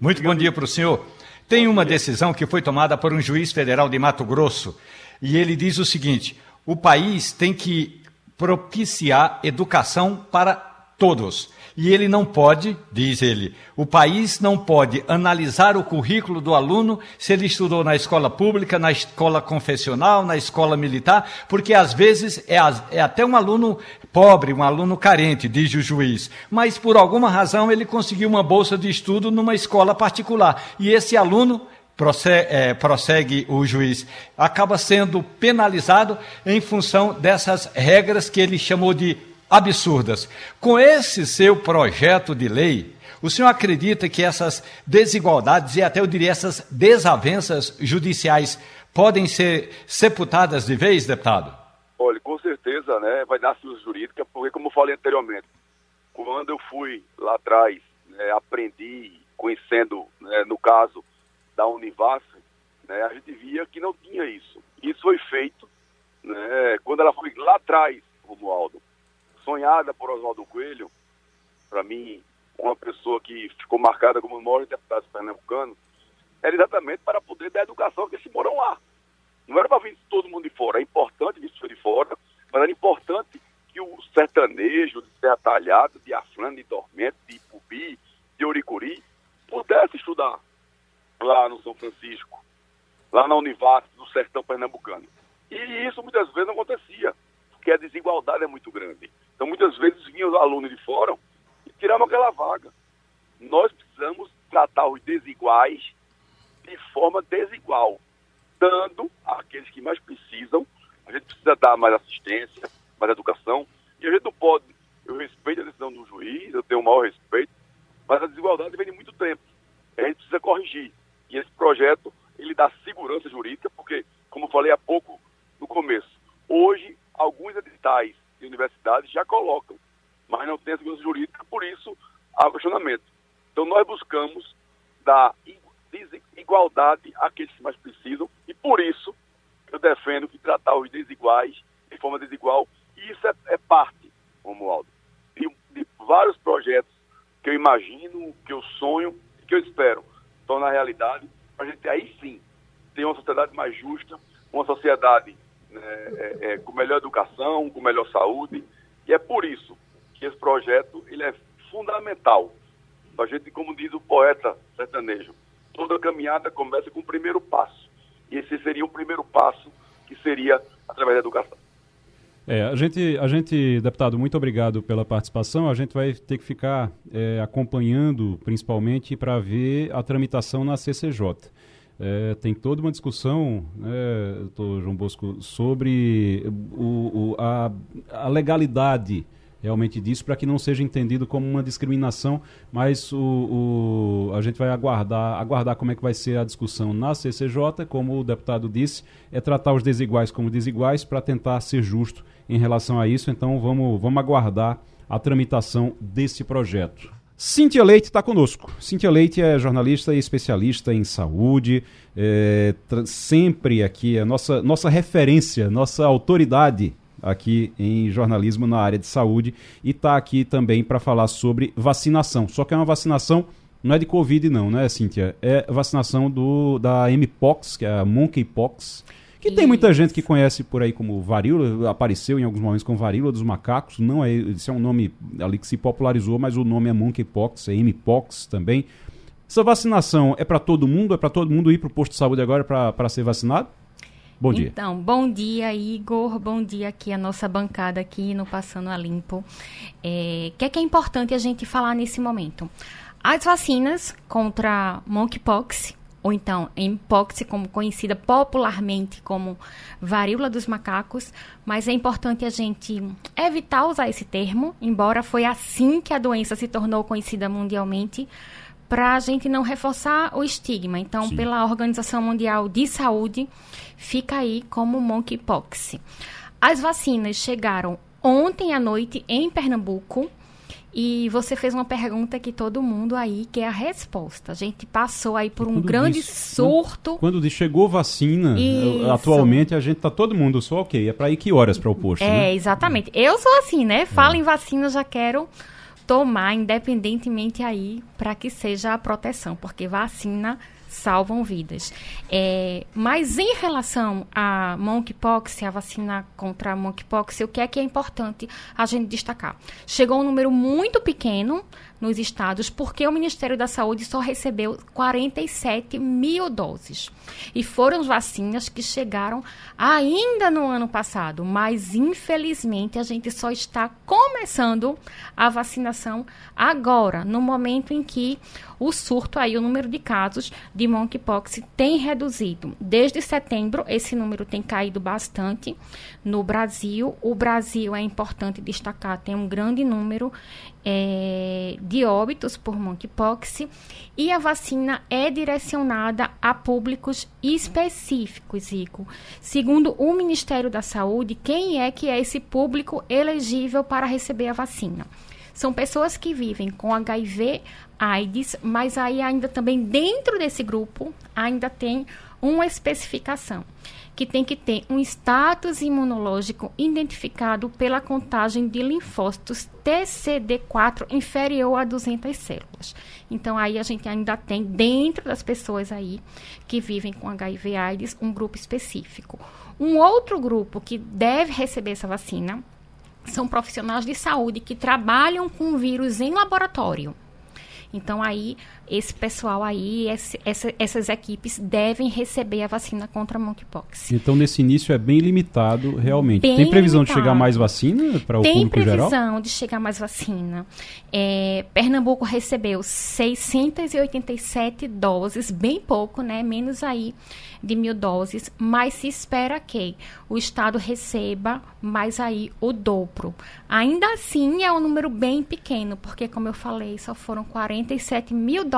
Speaker 3: muito bom dia para o senhor. Tem uma decisão que foi tomada por um juiz federal de Mato Grosso e ele diz o seguinte: o país tem que propiciar educação para todos. E ele não pode, diz ele, o país não pode analisar o currículo do aluno se ele estudou na escola pública, na escola confessional, na escola militar, porque às vezes é, é até um aluno pobre, um aluno carente, diz o juiz, mas por alguma razão ele conseguiu uma bolsa de estudo numa escola particular. E esse aluno prossegue, é, prossegue, o juiz, acaba sendo penalizado em função dessas regras que ele chamou de absurdas. Com esse seu projeto de lei, o senhor acredita que essas desigualdades e até eu diria essas desavenças judiciais podem ser sepultadas de vez, deputado?
Speaker 7: Olha, com certeza, né, vai dar suas jurídica, porque como falei anteriormente, quando eu fui lá atrás, né, aprendi, conhecendo, né, no caso da Univas, né, a gente via que não tinha isso. Isso foi feito, né, quando ela foi lá atrás, Romualdo, sonhada por Oswaldo Coelho, para mim, uma pessoa que ficou marcada como o maior deputado pernambucano, era exatamente para poder dar educação que moram lá. Não era para vir todo mundo de fora, é importante vir de fora, mas era importante que o sertanejo de Serra Talhada, de Afrana, de Dormento, de Ipubi, de Oricuri, pudesse estudar lá no São Francisco, lá na Univas, do sertão pernambucano. E isso muitas vezes não acontecia, porque a desigualdade é muito grande. Então, muitas vezes vinham os alunos de fora e tiravam aquela vaga. Nós precisamos tratar os desiguais de forma desigual, dando àqueles que mais precisam. A gente precisa dar mais assistência, mais educação. E a gente não pode. Eu respeito a decisão do juiz, eu tenho o maior respeito, mas a desigualdade vem de muito tempo. A gente precisa corrigir. E esse projeto, ele dá segurança jurídica, porque, como falei há pouco no começo, hoje, alguns editais de universidades já colocam, mas não tem segurança jurídica, por isso há questionamento. Então nós buscamos dar igualdade àqueles que mais precisam e por isso eu defendo que tratar os desiguais de forma desigual e isso é, é parte, Romualdo, de, de vários projetos que eu imagino, que eu sonho e que eu espero tornar realidade a gente aí sim ter uma sociedade mais justa, uma sociedade né, é, é, com melhor educação, com melhor saúde. E é por isso que esse projeto ele é fundamental. A gente, como diz o poeta sertanejo, toda caminhada começa com o primeiro passo. E esse seria o primeiro passo, que seria através da educação.
Speaker 2: É, a gente, a gente, deputado, muito obrigado pela participação. A gente vai ter que ficar é, acompanhando, principalmente, para ver a tramitação na CCJ. É, tem toda uma discussão, né, doutor João Bosco, sobre o, o, a, a, legalidade realmente disso, para que não seja entendido como uma discriminação, mas o, o, a gente vai aguardar, aguardar como é que vai ser a discussão na CCJ, como o deputado disse, é tratar os desiguais como desiguais para tentar ser justo em relação a isso, então vamos, vamos aguardar a tramitação desse projeto. Cíntia Leite está conosco. Cíntia Leite é jornalista e especialista em saúde, é, sempre aqui, é nossa, nossa referência, nossa autoridade aqui em jornalismo na área de saúde e está aqui também para falar sobre vacinação. Só que é uma vacinação, não é de Covid não, né, Cíntia? É vacinação do, da Mpox, que é a Monkeypox, que tem muita gente que conhece por aí como varíola, apareceu em alguns momentos com varíola dos macacos, não é, esse é um nome ali que se popularizou, mas o nome é monkeypox, é mpox também. Essa vacinação é para todo mundo? É para todo mundo ir para o posto de saúde agora para ser vacinado? Bom dia.
Speaker 8: Então, bom dia, Igor. Bom dia aqui, a nossa bancada aqui no Passando a Limpo. O é, que é que é importante a gente falar nesse momento? As vacinas contra monkeypox, ou então mpox, como conhecida popularmente como varíola dos macacos, mas é importante a gente evitar usar esse termo, embora foi assim que a doença se tornou conhecida mundialmente, para a gente não reforçar o estigma. Então, Sim. pela Organização Mundial de Saúde, fica aí como monkeypox. As vacinas chegaram ontem à noite em Pernambuco. E você fez uma pergunta que todo mundo aí quer a resposta. A gente passou aí por um grande surto.
Speaker 2: Quando, quando chegou vacina, Isso. atualmente a gente tá todo mundo só ok. É para ir que horas para o posto?
Speaker 8: É,
Speaker 2: né?
Speaker 8: exatamente. Eu sou assim, né? Fala é. em vacina, já quero tomar independentemente aí para que seja a proteção, porque vacina salvam vidas. É, mas em relação a monkeypox, a vacina contra a monkeypox, o que é que é importante a gente destacar? Chegou um número muito pequeno nos estados, porque o Ministério da Saúde só recebeu 47 mil doses. E foram vacinas que chegaram ainda no ano passado, mas infelizmente a gente só está começando a vacinação agora, no momento em que o surto aí, o número de casos de monkeypox tem reduzido. Desde setembro, esse número tem caído bastante no Brasil. O Brasil, é importante destacar, tem um grande número é, de óbitos por monkeypox e a vacina é direcionada a públicos específicos, Zico. Segundo o Ministério da Saúde, quem é que é esse público elegível para receber a vacina? São pessoas que vivem com HIV, AIDS, mas aí ainda também dentro desse grupo ainda tem uma especificação que tem que ter um status imunológico identificado pela contagem de linfócitos TCD4 inferior a 200 células. Então, aí a gente ainda tem, dentro das pessoas aí que vivem com HIV AIDS, um grupo específico. Um outro grupo que deve receber essa vacina são profissionais de saúde que trabalham com vírus em laboratório. Então, aí, esse pessoal aí, esse, essa, essas equipes devem receber a vacina contra a monkeypox.
Speaker 2: Então, nesse início é bem limitado, realmente. Bem Tem previsão limitado. de chegar mais vacina para o público geral?
Speaker 8: Tem previsão de chegar mais vacina. É, Pernambuco recebeu 687 doses, bem pouco, né? Menos aí de mil doses, mas se espera que o Estado receba mais aí o dobro. Ainda assim, é um número bem pequeno, porque, como eu falei, só foram 47 mil doses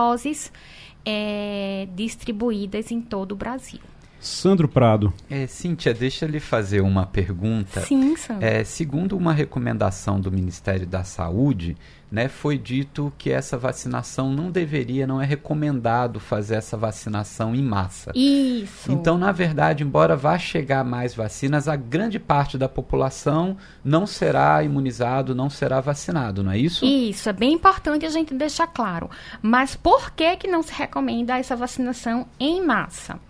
Speaker 8: é, distribuídas em todo o Brasil.
Speaker 2: Sandro Prado.
Speaker 5: É, Cíntia, deixa eu lhe fazer uma pergunta.
Speaker 8: Sim, Sandro.
Speaker 5: É, segundo uma recomendação do Ministério da Saúde, né, foi dito que essa vacinação não deveria, não é recomendado fazer essa vacinação em massa.
Speaker 8: Isso.
Speaker 5: Então, na verdade, embora vá chegar mais vacinas, a grande parte da população não será imunizado, não será vacinado, não é isso?
Speaker 8: Isso, é bem importante a gente deixar claro. Mas por que que não se recomenda essa vacinação em massa?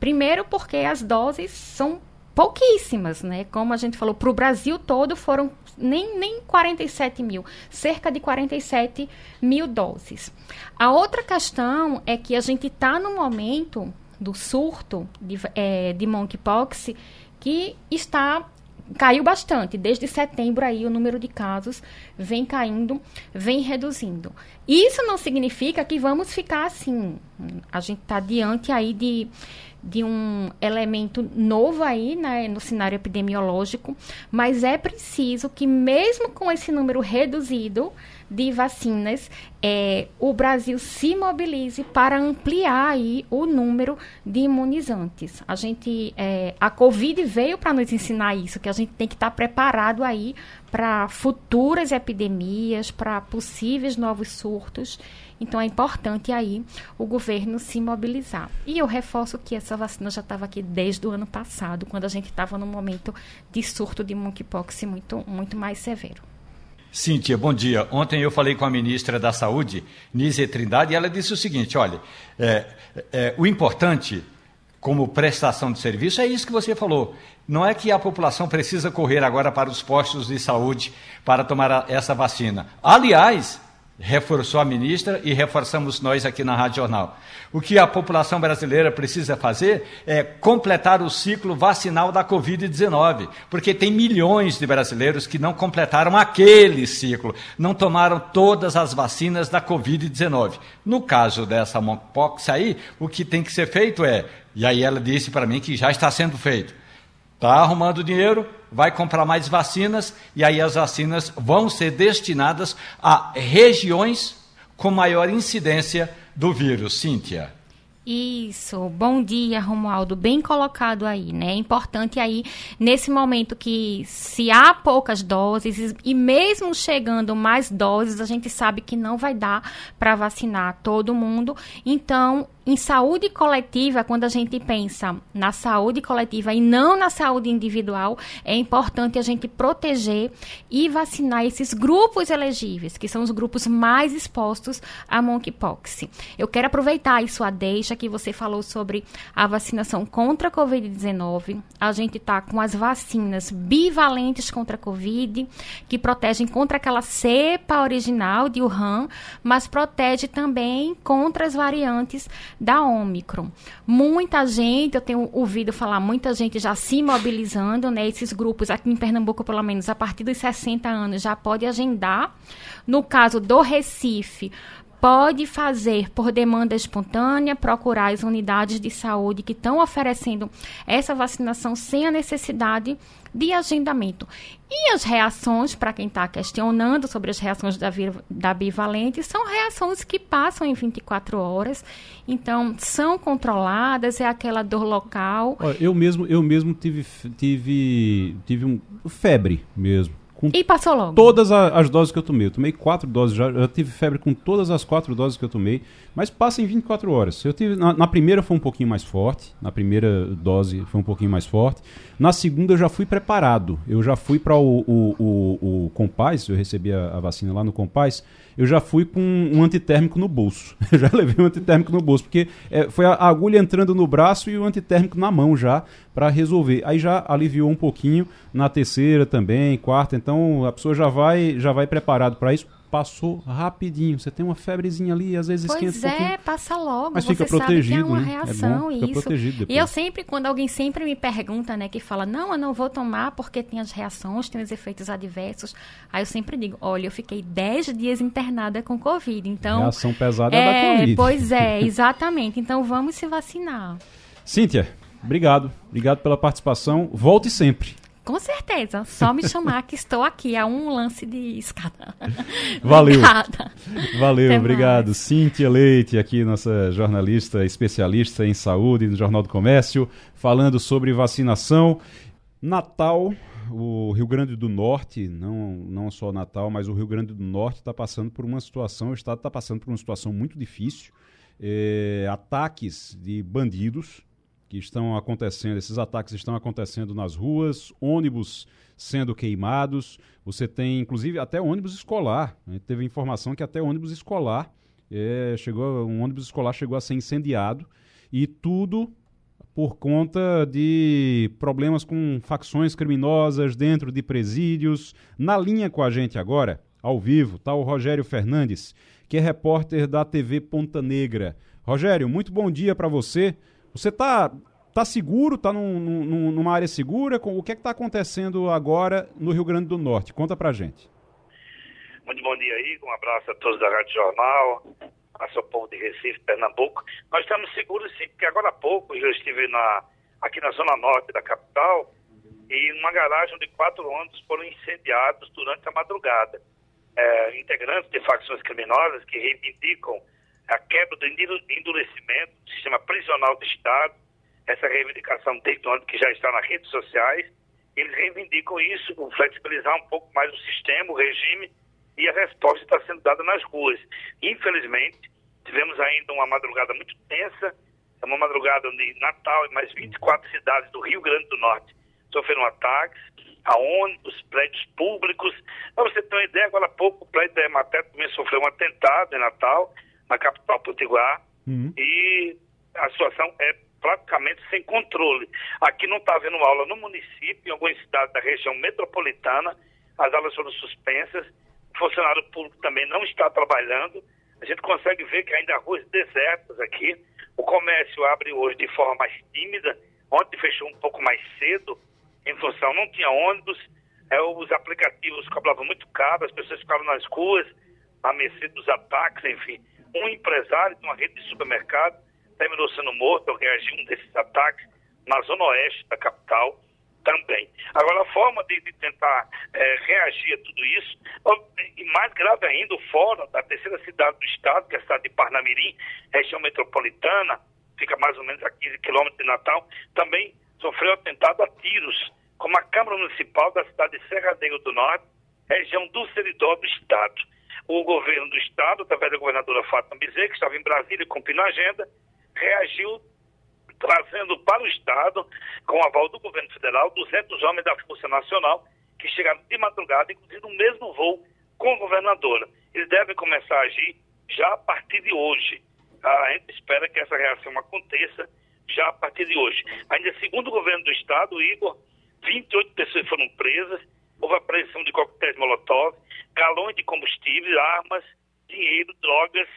Speaker 8: Primeiro porque as doses são pouquíssimas, né? Como a gente falou, para o Brasil todo foram nem, nem 47 mil, cerca de 47 mil doses. A outra questão é que a gente está no momento do surto de, é, de monkeypox que está caiu bastante. Desde setembro aí o número de casos vem caindo, vem reduzindo. Isso não significa que vamos ficar assim. A gente está diante aí de de um elemento novo aí né, no cenário epidemiológico, mas é preciso que, mesmo com esse número reduzido de vacinas, é, o Brasil se mobilize para ampliar aí o número de imunizantes. A gente, é, a Covid veio para nos ensinar isso, que a gente tem que estar tá preparado aí para futuras epidemias, para possíveis novos surtos. Então é importante aí o governo se mobilizar. E eu reforço que essa vacina já estava aqui desde o ano passado, quando a gente estava num momento de surto de monkeypox muito, muito mais severo.
Speaker 3: Cíntia, bom dia. Ontem eu falei com a ministra da Saúde, Nízia Trindade, e ela disse o seguinte: olha, é, é, o importante como prestação de serviço é isso que você falou. Não é que a população precisa correr agora para os postos de saúde para tomar a, essa vacina. Aliás, reforçou a ministra e reforçamos nós aqui na Rádio Jornal. O que a população brasileira precisa fazer é completar o ciclo vacinal da Covid-19, porque tem milhões de brasileiros que não completaram aquele ciclo, não tomaram todas as vacinas da Covid-19. No caso dessa monkeypox aí, o que tem que ser feito é, e aí ela disse para mim que já está sendo feito, está arrumando dinheiro, vai comprar mais vacinas e aí as vacinas vão ser destinadas a regiões com maior incidência do vírus. Cíntia.
Speaker 8: Isso, bom dia, Romualdo, bem colocado aí, né? É importante aí, nesse momento que se há poucas doses e mesmo chegando mais doses, a gente sabe que não vai dar para vacinar todo mundo. Então, em saúde coletiva, quando a gente pensa na saúde coletiva e não na saúde individual, é importante a gente proteger e vacinar esses grupos elegíveis, que são os grupos mais expostos a monkeypox. Eu quero aproveitar isso a deixa que você falou sobre a vacinação contra a Covid-19. A gente está com as vacinas bivalentes contra a Covid, que protegem contra aquela cepa original de Wuhan, mas protege também contra as variantes da Omicron. Muita gente, eu tenho ouvido falar, muita gente já se mobilizando, né? Esses grupos aqui em Pernambuco, pelo menos a partir dos 60 anos, já pode agendar. No caso do Recife, pode fazer por demanda espontânea, procurar as unidades de saúde que estão oferecendo essa vacinação sem a necessidade de agendamento. E as reações, para quem está questionando sobre as reações da, da bivalente, são reações que passam em 24 horas, então são controladas, é aquela dor local.
Speaker 2: Eu mesmo, eu mesmo tive, tive, tive um febre mesmo
Speaker 8: com e passou logo.
Speaker 2: todas as doses que eu tomei. Eu tomei quatro doses, já, já tive febre com todas as quatro doses que eu tomei, mas passa em 24 horas. Eu tive, na, na, primeira foi um pouquinho mais forte, na primeira dose foi um pouquinho mais forte. Na segunda eu já fui preparado. Eu já fui para o, o, o, o Compaz, eu recebi a, a vacina lá no Compaz, eu já fui com um antitérmico no bolso. Eu já levei um antitérmico no bolso, porque é, foi a agulha entrando no braço e o antitérmico na mão já para resolver. Aí já aliviou um pouquinho na terceira também, quarta, então a pessoa já vai já vai preparado para isso passou rapidinho. Você tem uma febrezinha ali, às vezes
Speaker 8: pois
Speaker 2: esquenta
Speaker 8: é,
Speaker 2: um
Speaker 8: passa logo.
Speaker 2: Mas fica protegido, é
Speaker 8: uma
Speaker 2: né?
Speaker 8: reação
Speaker 2: é bom,
Speaker 8: isso.
Speaker 2: protegido
Speaker 8: E eu sempre, quando alguém sempre me pergunta, né, que fala, não, eu não vou tomar porque tem as reações, tem os efeitos adversos. Aí eu sempre digo, olha, eu fiquei 10 dias internada com Covid, então...
Speaker 2: Reação pesada é, é da Covid.
Speaker 8: Pois é, exatamente. Então vamos se vacinar.
Speaker 2: Cíntia, obrigado. Obrigado pela participação. Volte sempre.
Speaker 8: Com certeza. Só me chamar que estou aqui. É um lance de escada.
Speaker 2: Valeu. Obrigada. Valeu, Até obrigado. Mais. Cíntia Leite, aqui, nossa jornalista especialista em saúde no Jornal do Comércio, falando sobre vacinação. Natal, o Rio Grande do Norte, não, não só Natal, mas o Rio Grande do Norte está passando por uma situação, o Estado está passando por uma situação muito difícil. É, ataques de bandidos, que estão acontecendo, esses ataques estão acontecendo nas ruas, ônibus sendo queimados. Você tem, inclusive, até ônibus escolar. Teve informação que até ônibus escolar é, chegou, um ônibus escolar chegou a ser incendiado e tudo por conta de problemas com facções criminosas dentro de presídios. Na linha com a gente agora, ao vivo, está o Rogério Fernandes, que é repórter da TV Ponta Negra. Rogério, muito bom dia para você. Você está tá seguro, está num, num, numa área segura? O que é está acontecendo agora no Rio Grande do Norte? Conta para gente.
Speaker 9: Muito bom dia aí, um abraço a todos da Rádio Jornal. a seu povo de Recife, Pernambuco. Nós estamos seguros sim, porque agora há pouco eu estive na, aqui na zona norte da capital e uma garagem de quatro ônibus foram incendiados durante a madrugada. É, integrantes de facções criminosas que reivindicam a quebra do endurecimento do sistema prisional do Estado, essa reivindicação desde ontem que já está nas redes sociais, eles reivindicam isso, flexibilizar um pouco mais o sistema, o regime, e a resposta está sendo dada nas ruas. Infelizmente, tivemos ainda uma madrugada muito tensa, é uma madrugada de Natal e mais 24 cidades do Rio Grande do Norte sofreram ataques a ônibus, prédios públicos. Para você ter uma ideia, agora há pouco o prédio da Emater também sofreu um atentado em Natal, na capital Potiguar, uhum. e a situação é praticamente sem controle. Aqui não está havendo aula no município, em algumas cidades da região metropolitana, as aulas foram suspensas, o funcionário público também não está trabalhando. A gente consegue ver que ainda há ruas desertas aqui. O comércio abre hoje de forma mais tímida. Ontem fechou um pouco mais cedo, em função, não tinha ônibus, é, os aplicativos cobravam muito caro, as pessoas ficaram nas ruas, à mercê dos ataques, enfim. Um empresário de uma rede de supermercado terminou sendo morto ao reagir um desses ataques na zona oeste da capital também. Agora, a forma de, de tentar é, reagir a tudo isso, e mais grave ainda, fórum da terceira cidade do estado, que é a cidade de Parnamirim, região metropolitana, fica mais ou menos a 15 quilômetros de Natal, também sofreu atentado a tiros, como a Câmara Municipal da cidade de Serradeiro do Norte, região do Seridó do Estado. O governo do Estado, através da governadora Fátima Bezerra, que estava em Brasília cumprindo a agenda, reagiu trazendo para o Estado, com o aval do governo federal, 200 homens da Força Nacional, que chegaram de madrugada, inclusive no mesmo voo com a governadora. Eles devem começar a agir já a partir de hoje. A gente espera que essa reação aconteça já a partir de hoje. Ainda segundo o governo do estado, Igor, 28 pessoas foram presas, houve apreensão de coquetéis molotov, galões de combustível, armas, dinheiro, drogas,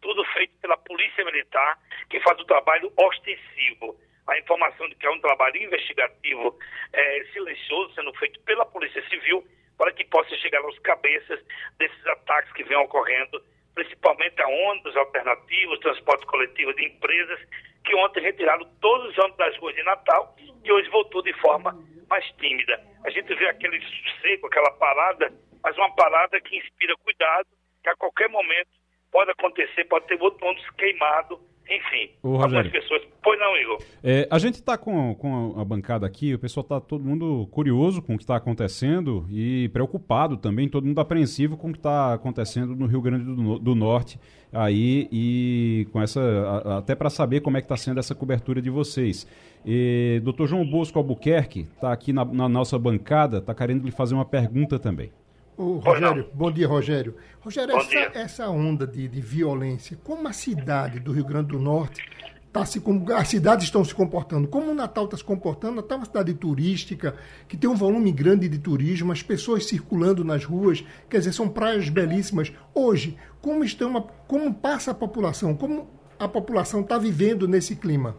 Speaker 9: tudo feito pela Polícia Militar, que faz o trabalho ostensivo. A informação de que é um trabalho investigativo é, silencioso sendo feito pela Polícia Civil para que possa chegar aos cabeças desses ataques que vêm ocorrendo, principalmente a ônibus alternativos, transporte coletivo de empresas que ontem retiraram todos os ônibus das ruas de Natal e hoje voltou de forma mais tímida. A gente vê aquele seco, aquela parada, mas uma parada que inspira cuidado, que a qualquer momento pode acontecer, pode ter outro ônibus queimado, enfim,
Speaker 2: algumas
Speaker 9: pessoas. Pois não, Igor.
Speaker 2: É, a gente está com, com a bancada aqui, o pessoal está todo mundo curioso com o que está acontecendo e preocupado também, todo mundo apreensivo com o que está acontecendo no Rio Grande do, do, Norte aí e com essa a, até para saber como é que está sendo essa cobertura de vocês. E, Dr. João Bosco Albuquerque está aqui na, na nossa bancada, está querendo lhe fazer uma pergunta também.
Speaker 4: Ô, Rogério, bom dia, Rogério. Rogério, essa, essa, onda de, de, violência, como a cidade do Rio Grande do Norte tá se as cidades estão se comportando, como o Natal está se comportando, Natal é uma cidade turística, que tem um volume grande de turismo, as pessoas circulando nas ruas, quer dizer, são praias belíssimas. Hoje, como estão, como passa a população, como a população está vivendo nesse clima?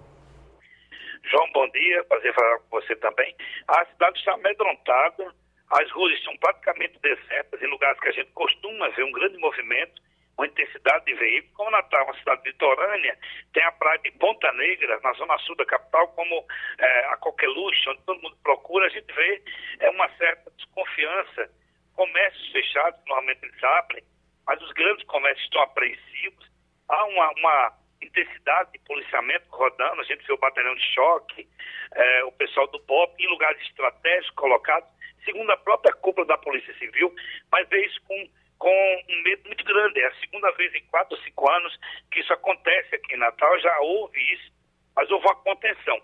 Speaker 9: João, bom dia, prazer falar com você também. A cidade está amedrontada, as ruas estão praticamente desertas, em lugares que a gente costuma ver um grande movimento, uma intensidade de veículos. Como Natal uma cidade litorânea, tem a praia de Ponta Negra, na zona sul da capital, como é, a Coqueluche, onde todo mundo procura, a gente vê é, uma certa desconfiança. Comércios fechados, normalmente eles abrem, mas os grandes comércios estão apreensivos. Há uma, uma intensidade de policiamento rodando, a gente vê o batalhão de choque, é, o pessoal do BOP em lugares estratégicos colocados segundo a própria cúpula da Polícia Civil, mas vê isso com, com um medo muito grande. É a segunda vez em quatro ou cinco anos que isso acontece aqui em Natal, já houve isso, mas houve uma contenção.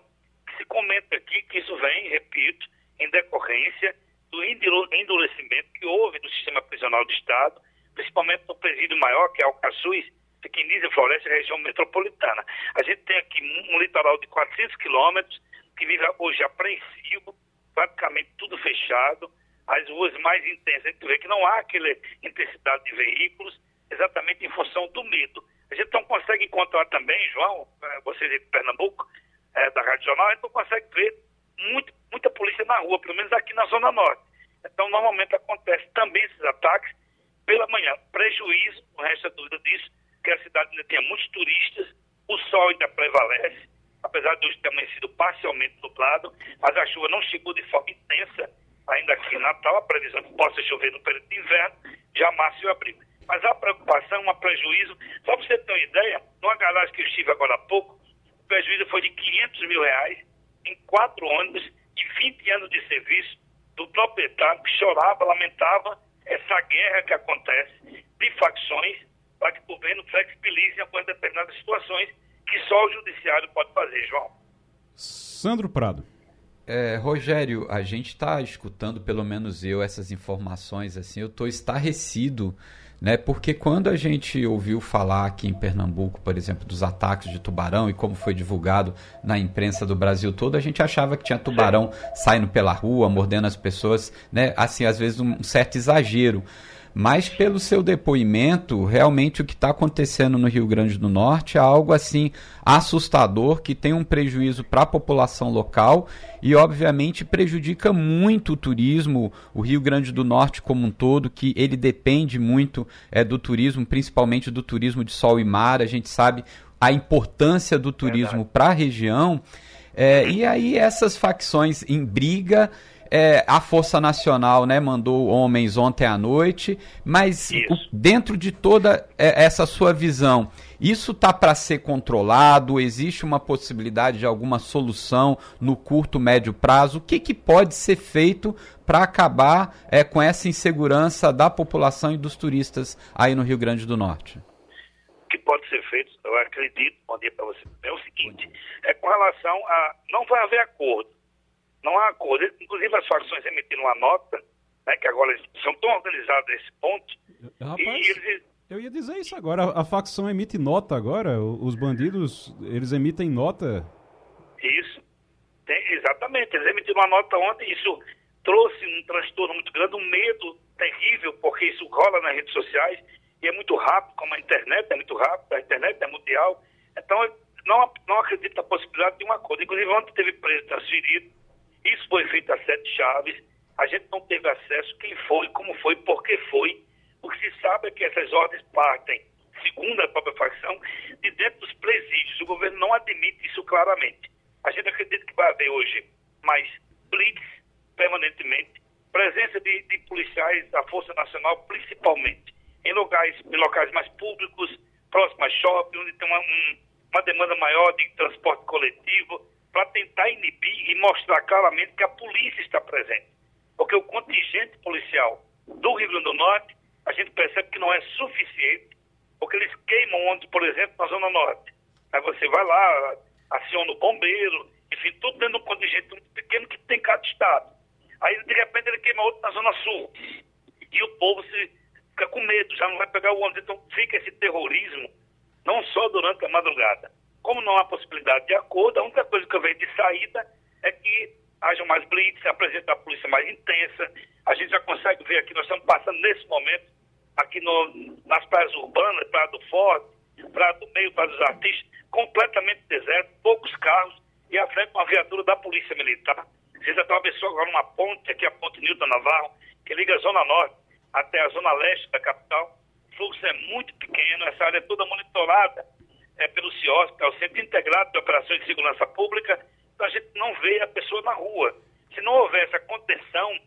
Speaker 9: Se comenta aqui que isso vem, repito, em decorrência do endurecimento que houve no sistema prisional do Estado, principalmente no presídio maior, que é o Caçuz, fica em Nízia Floresta, região metropolitana. A gente tem aqui um litoral de 400 quilômetros, que vive hoje apreensivo, praticamente tudo fechado, as ruas mais intensas. A gente vê que não há aquela intensidade de veículos, exatamente em função do medo. A gente não consegue encontrar também, João, eh, vocês de Pernambuco, é, da Rádio Jornal, a gente não consegue ver muito, muita polícia na rua, pelo menos aqui na Zona Norte. Então, normalmente acontece também esses ataques pela manhã. Prejuízo, não resta dúvida disso, porque a cidade ainda tinha muitos turistas, o sol ainda prevalece, apesar de hoje ter amanhecido parcialmente nublado, mas a chuva não chegou de forma intensa ainda aqui em Natal, a previsão que possa chover no período de inverno, já março e abril. Mas a preocupação, um prejuízo, só para você ter uma ideia, numa garagem que eu estive agora há pouco, o prejuízo foi de 500 mil reais em quatro ônibus e 20 anos de serviço do proprietário que chorava, lamentava essa guerra que acontece de facções para que o governo flexibilize algumas determinadas situações que só o judiciário pode fazer, João.
Speaker 2: Sandro Prado.
Speaker 5: É, Rogério, a gente está escutando, pelo menos eu, essas informações assim, eu estou estarrecido né? Porque quando a gente ouviu falar aqui em Pernambuco, por exemplo, dos ataques de tubarão e como foi divulgado na imprensa do Brasil todo, a gente achava que tinha tubarão saindo pela rua, mordendo as pessoas, né? Assim, às vezes um certo exagero. Mas pelo seu depoimento, realmente o que está acontecendo no Rio Grande do Norte é algo assim assustador, que tem um prejuízo para a população local e obviamente prejudica muito o turismo, o Rio Grande do Norte como um todo, que ele depende muito é, do turismo, principalmente do turismo de sol e mar. A gente sabe a importância do turismo para a região. É, e aí essas facções em briga é, a Força Nacional né, mandou homens ontem à noite, mas o, dentro de toda é, essa sua visão, isso está para ser controlado? Existe uma possibilidade de alguma solução no curto, médio prazo? O que, que pode ser feito para acabar é, com essa insegurança da população e dos turistas aí no Rio Grande do Norte?
Speaker 9: O que pode ser feito, eu acredito, bom dia para você, é o seguinte, é com relação a. Não vai haver acordo não há acordo. Inclusive, as facções emitiram uma nota, né, que agora eles são tão organizados nesse ponto.
Speaker 2: Rapaz, e eles... eu ia dizer isso agora. A, a facção emite nota agora? Os bandidos, eles emitem nota?
Speaker 9: Isso. Tem, exatamente. Eles emitiram uma nota ontem. Isso trouxe um transtorno muito grande, um medo terrível, porque isso rola nas redes sociais e é muito rápido, como a internet é muito rápida, a internet é mundial. Então, não, não acredito na possibilidade de um acordo. Inclusive, ontem teve preso transferido isso foi feito a sete chaves. A gente não teve acesso quem foi, como foi, por que foi. O que se sabe é que essas ordens partem, segundo a própria facção, de dentro dos presídios. O governo não admite isso claramente. A gente acredita que vai haver hoje mais blitz permanentemente, presença de, de policiais da Força Nacional, principalmente em locais, em locais mais públicos, próximos a shopping, onde tem uma, um, uma demanda maior de transporte coletivo, para tentar inibir e mostrar claramente que a polícia está presente. Porque o contingente policial do Rio Grande do Norte, a gente percebe que não é suficiente, porque eles queimam onde, por exemplo, na Zona Norte. Aí você vai lá, aciona o bombeiro, enfim, tudo dentro de um contingente muito pequeno que tem cada estado. Aí, de repente, ele queima outro na Zona Sul. E o povo se fica com medo, já não vai pegar o ônibus. Então, fica esse terrorismo, não só durante a madrugada, como não há possibilidade de acordo, a única coisa que eu vejo de saída é que haja mais blitz, a presença da polícia mais intensa. A gente já consegue ver aqui, nós estamos passando nesse momento, aqui no, nas praias urbanas, Praia do Forte, Praia do Meio, Praia dos Artistas, completamente deserto, poucos carros, e à frente uma viatura da Polícia Militar. Vocês atravessou agora uma ponte, aqui a ponte Nilton Navarro, que liga a Zona Norte até a Zona Leste da capital. O fluxo é muito pequeno, essa área é toda monitorada é, pelo CIOS, que é o Centro Integrado de Operações de Segurança Pública, então a gente não vê a pessoa na rua. Se não houver essa contenção,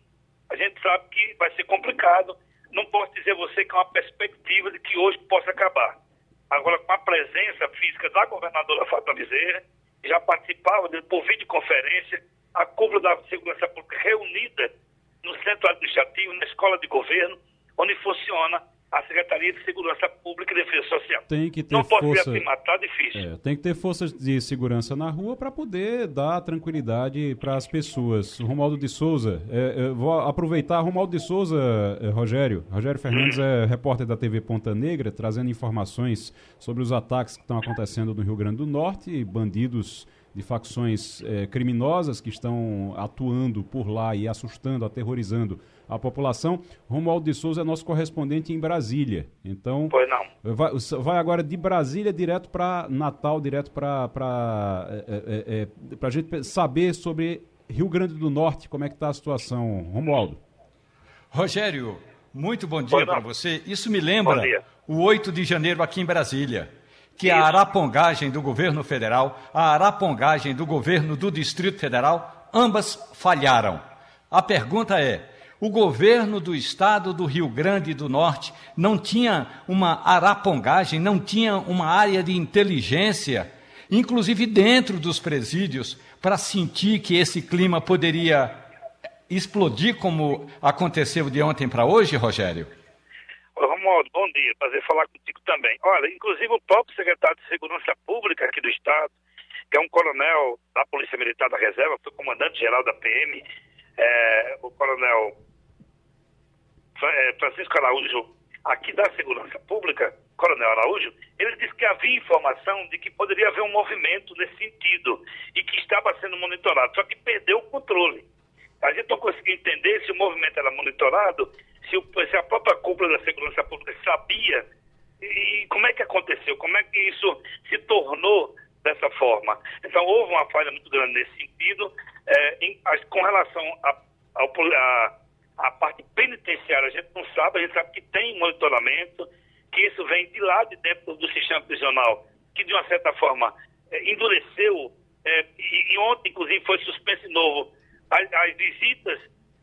Speaker 9: a gente sabe que vai ser complicado. Não posso dizer a você que é uma perspectiva de que hoje possa acabar. Agora, com a presença física da governadora Fátima Bezerra, já participava de, por videoconferência, a cúpula da segurança pública reunida no centro administrativo, na escola de governo, onde funciona a Secretaria de Segurança Pública e Defesa Social.
Speaker 2: Tem que ter
Speaker 9: Não
Speaker 2: força...
Speaker 9: pode ser matar, difícil.
Speaker 2: É, tem que ter forças de segurança na rua para poder dar tranquilidade para as pessoas. Romualdo de Souza, é, vou aproveitar. Romualdo de Souza, é, Rogério. Rogério Fernandes hum. é repórter da TV Ponta Negra, trazendo informações sobre os ataques que estão acontecendo no Rio Grande do Norte, bandidos de facções é, criminosas que estão atuando por lá e assustando, aterrorizando a população. Romualdo de Souza é nosso correspondente em Brasília. Então,
Speaker 9: pois não.
Speaker 2: Vai, vai agora de Brasília direto para Natal, direto para é, é, é, a gente saber sobre Rio Grande do Norte, como é que está a situação. Romualdo.
Speaker 3: Rogério, Muito bom dia para você. Isso me lembra o 8 de janeiro aqui em Brasília, que Isso. a arapongagem do governo federal, a arapongagem do governo do Distrito Federal, ambas falharam. A pergunta é: o governo do estado do Rio Grande do Norte não tinha uma arapongagem, não tinha uma área de inteligência, inclusive dentro dos presídios, para sentir que esse clima poderia explodir como aconteceu de ontem para hoje, Rogério?
Speaker 9: Romualdo, bom dia, prazer falar contigo também. Olha, inclusive o próprio secretário de Segurança Pública aqui do Estado, que é um coronel da Polícia Militar da Reserva, foi comandante-geral da PM, é, o coronel Francisco Araújo, aqui da Segurança Pública, coronel Araújo, ele disse que havia informação de que poderia haver um movimento nesse sentido e que estava sendo monitorado, só que perdeu o controle. A gente não conseguiu entender se o movimento era monitorado, se, o, se a própria cúpula da segurança pública sabia e como é que aconteceu, como é que isso se tornou dessa forma. Então, houve uma falha muito grande nesse sentido. É, em, com relação à parte penitenciária, a gente não sabe, a gente sabe que tem monitoramento, que isso vem de lá de dentro do sistema prisional, que de uma certa forma é, endureceu, é, e, e, ontem, inclusive, foi suspenso de novo as, as, visitas.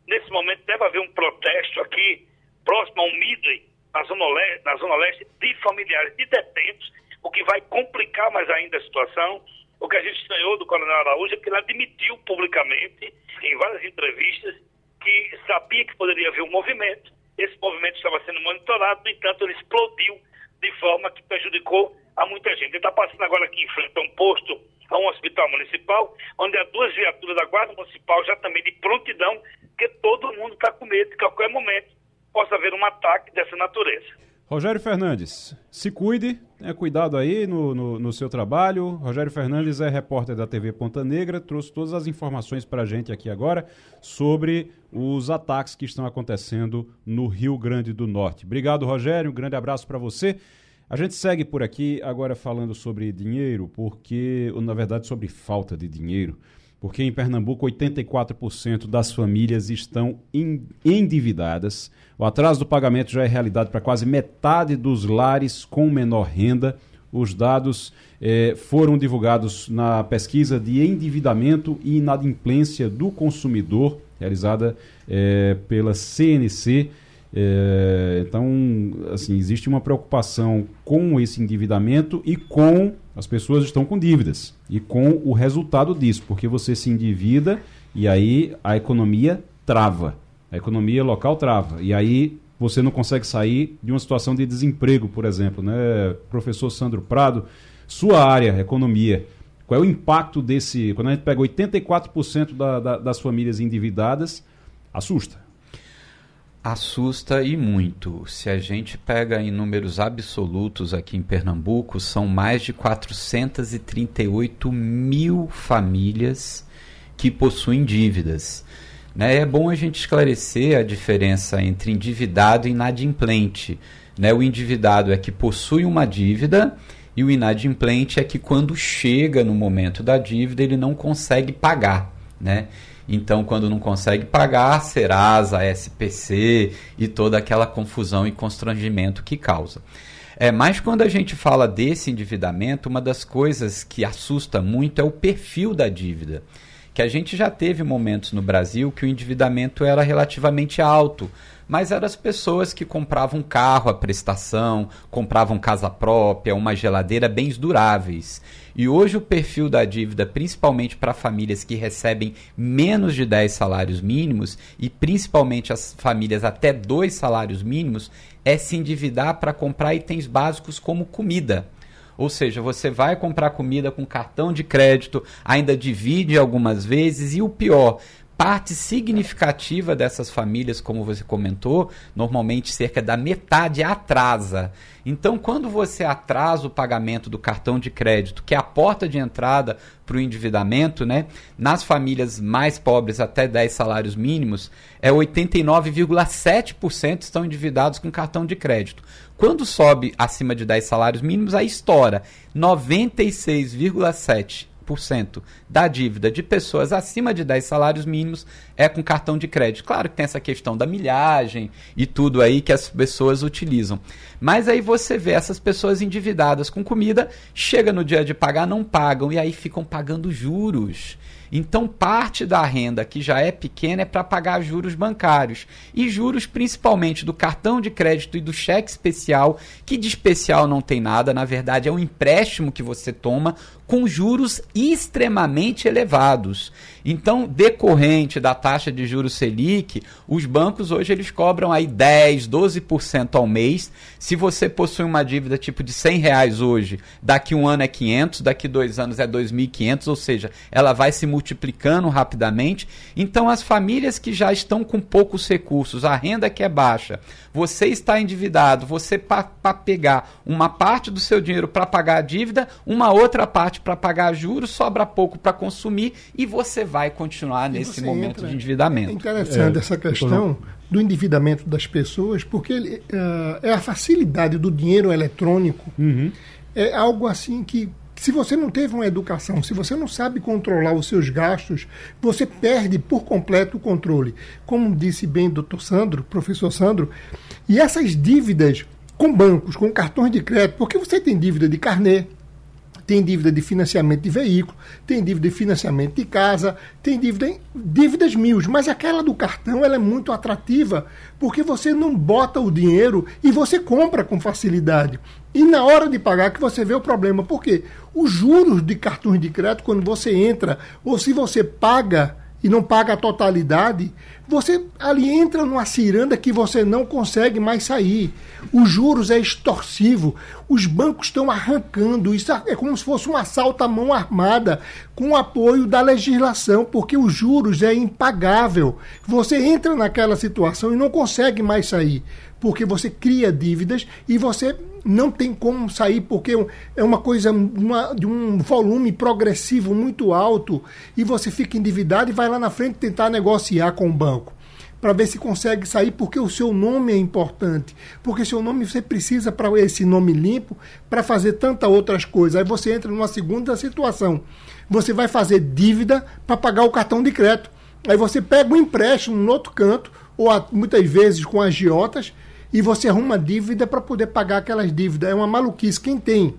Speaker 9: Nesse momento, deve haver um protesto aqui, próximo ao Midway, na Zona Leste, na zona leste de familiares de detentos, o que vai complicar mais ainda a situação. O que a gente estranhou do Coronel Araújo é que ele admitiu publicamente, em várias entrevistas, que sabia que poderia haver um movimento. Esse movimento estava sendo monitorado, no entanto, ele explodiu de forma que prejudicou a muita gente. Ele está passando agora aqui em frente a um posto, a um hospital municipal, onde há duas viaturas da Guarda Municipal já também de prontidão, porque todo mundo está com medo que a qualquer momento possa haver um ataque dessa natureza.
Speaker 2: Rogério Fernandes, se cuide, tenha cuidado aí no, no, no, seu trabalho. Rogério Fernandes é repórter da TV Ponta Negra, trouxe todas as informações para a gente aqui agora sobre os ataques que estão acontecendo no Rio Grande do Norte. Obrigado, Rogério, um grande abraço para você. A gente segue por aqui agora falando sobre dinheiro, porque, na verdade, sobre falta de dinheiro porque em Pernambuco 84% das famílias estão endividadas. O atraso do pagamento já é realidade para quase metade dos lares com menor renda. Os dados eh, foram divulgados na pesquisa de endividamento e inadimplência do consumidor, realizada eh, pela CNC. É, então, assim, existe uma preocupação com esse endividamento e com as pessoas estão com dívidas e com o resultado disso, porque você se endivida e aí a economia trava, a economia local trava e aí você não consegue sair de uma situação de desemprego, por exemplo, né? Professor Sandro Prado, sua área, economia, qual é o impacto desse? Quando a gente pega 84% da, da, das famílias endividadas, assusta.
Speaker 5: Assusta e muito. Se a gente pega em números absolutos aqui em Pernambuco, são mais de 438 mil famílias que possuem dívidas. Né? É bom a gente esclarecer a diferença entre endividado e inadimplente. Né? O endividado é que possui uma dívida e o inadimplente é que quando chega no momento da dívida ele não consegue pagar. Né? Então, quando não consegue pagar, Serasa, SPC e toda aquela confusão e constrangimento que causa. É, mas quando a gente fala desse endividamento, uma das coisas que assusta muito é o perfil da dívida. Que a gente já teve momentos no Brasil que o endividamento era relativamente alto, mas eram as pessoas que compravam carro à prestação, compravam casa própria, uma geladeira, bens duráveis. E hoje o perfil da dívida, principalmente para famílias que recebem menos de 10 salários mínimos e principalmente as famílias até 2 salários mínimos, é se endividar para comprar itens básicos como comida. Ou seja, você vai comprar comida com cartão de crédito, ainda divide algumas vezes e o pior, parte significativa dessas famílias, como você comentou, normalmente cerca da metade atrasa. Então, quando você atrasa o pagamento do cartão de crédito, que é a porta de entrada para o endividamento, né, nas famílias mais pobres até 10 salários mínimos, é 89,7% estão endividados com cartão de crédito. Quando sobe acima de 10 salários mínimos, aí estoura 96,7%. 98% da dívida de pessoas acima de 10 salários mínimos é com cartão de crédito. Claro que tem essa questão da milhagem e tudo aí que as pessoas utilizam. Mas aí você vê essas pessoas endividadas com comida, chega no dia de pagar, não pagam e aí ficam pagando juros. Então, parte da renda que já é pequena é para pagar juros bancários. E juros principalmente do cartão de crédito e do cheque especial, que de especial não tem nada, na verdade é um empréstimo que você toma com juros extremamente elevados. Então, decorrente da taxa de juros Selic, os bancos hoje eles cobram aí 10, 12% ao mês. Se você possui uma dívida tipo de 100 reais hoje, daqui um ano é 500, daqui dois anos é 2.500, ou seja, ela vai se multiplicando rapidamente. Então, as famílias que já estão com poucos recursos, a renda que é baixa, você está endividado, você para pegar uma parte do seu dinheiro para pagar a dívida, uma outra parte para pagar juros, sobra pouco para consumir e você vai continuar e nesse momento entra, de endividamento. É
Speaker 4: interessante é, essa questão do endividamento das pessoas, porque ele, uh, é a facilidade do dinheiro eletrônico. Uhum. É algo assim que se você não teve uma educação, se você não sabe controlar os seus gastos, você perde por completo o controle. Como disse bem o doutor Sandro, professor Sandro, e essas dívidas com bancos, com cartões de crédito, porque você tem dívida de carnê, tem dívida de financiamento de veículo, tem dívida de financiamento de casa, tem dívida dívidas mil, mas aquela do cartão ela é muito atrativa, porque você não bota o dinheiro e você compra com facilidade. E na hora de pagar que você vê o problema. Por quê? Os juros de cartões de crédito, quando você entra, ou se você paga e não paga a totalidade, você ali entra numa ciranda que você não consegue mais sair. Os juros é extorsivo, os bancos estão arrancando, isso é como se fosse um assalto à mão armada, com o apoio da legislação, porque os juros é impagável. Você entra naquela situação e não consegue mais sair, porque você cria dívidas e você não tem como sair porque é uma coisa uma, de um volume progressivo muito alto e você fica endividado e vai lá na frente tentar negociar com o banco para ver se consegue sair porque o seu nome é importante, porque seu nome você precisa para esse nome limpo para fazer tantas outras coisas. Aí você entra numa segunda situação. Você vai fazer dívida para pagar o cartão de crédito. Aí você pega um empréstimo no outro canto ou muitas vezes com agiotas e você arruma dívida para poder pagar aquelas dívidas. É uma maluquice. Quem tem,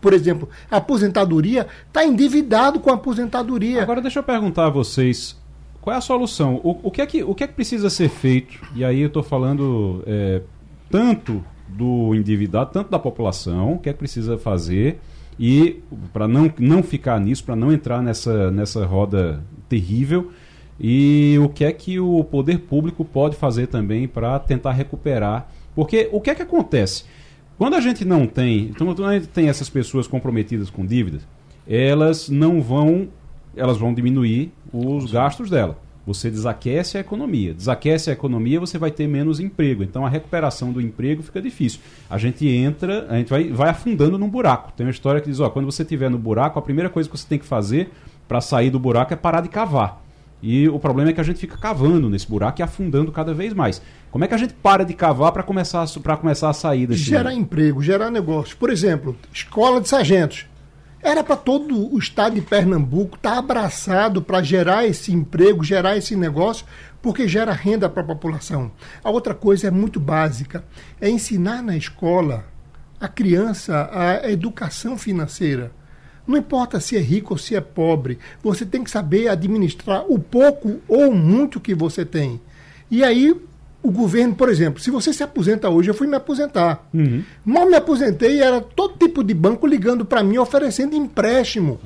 Speaker 4: por exemplo, aposentadoria, está endividado com a aposentadoria.
Speaker 2: Agora deixa eu perguntar a vocês. Qual é a solução? O, o, que, é que, o que é que precisa ser feito? E aí eu estou falando é, tanto do endividado, tanto da população, o que é que precisa fazer e para não, não ficar nisso, para não entrar nessa, nessa roda terrível, e o que é que o poder público pode fazer também para tentar recuperar. Porque o que é que acontece? Quando a gente não tem, então, quando a gente tem essas pessoas comprometidas com dívidas, elas não vão, elas vão diminuir os gastos dela. Você desaquece a economia. Desaquece a economia, você vai ter menos emprego. Então a recuperação do emprego fica difícil. A gente entra, a gente vai, vai afundando num buraco. Tem uma história que diz: ó, quando você estiver no buraco, a primeira coisa que você tem que fazer para sair do buraco é parar de cavar. E o problema é que a gente fica cavando nesse buraco e afundando cada vez mais. Como é que a gente para de cavar para começar, a, começar a sair desse
Speaker 4: Gerar emprego, gerar negócio. Por exemplo, escola de sargentos. Era para todo o estado de Pernambuco estar tá abraçado para gerar esse emprego, gerar esse negócio, porque gera renda para a população. A outra coisa é muito básica: é ensinar na escola a criança a educação financeira não importa se é rico ou se é pobre, você tem que saber administrar o pouco ou muito que você tem. E aí, o governo, por exemplo, se você se aposenta hoje, eu fui me aposentar. Uhum. Mal me aposentei, era todo tipo de banco ligando para mim oferecendo empréstimo.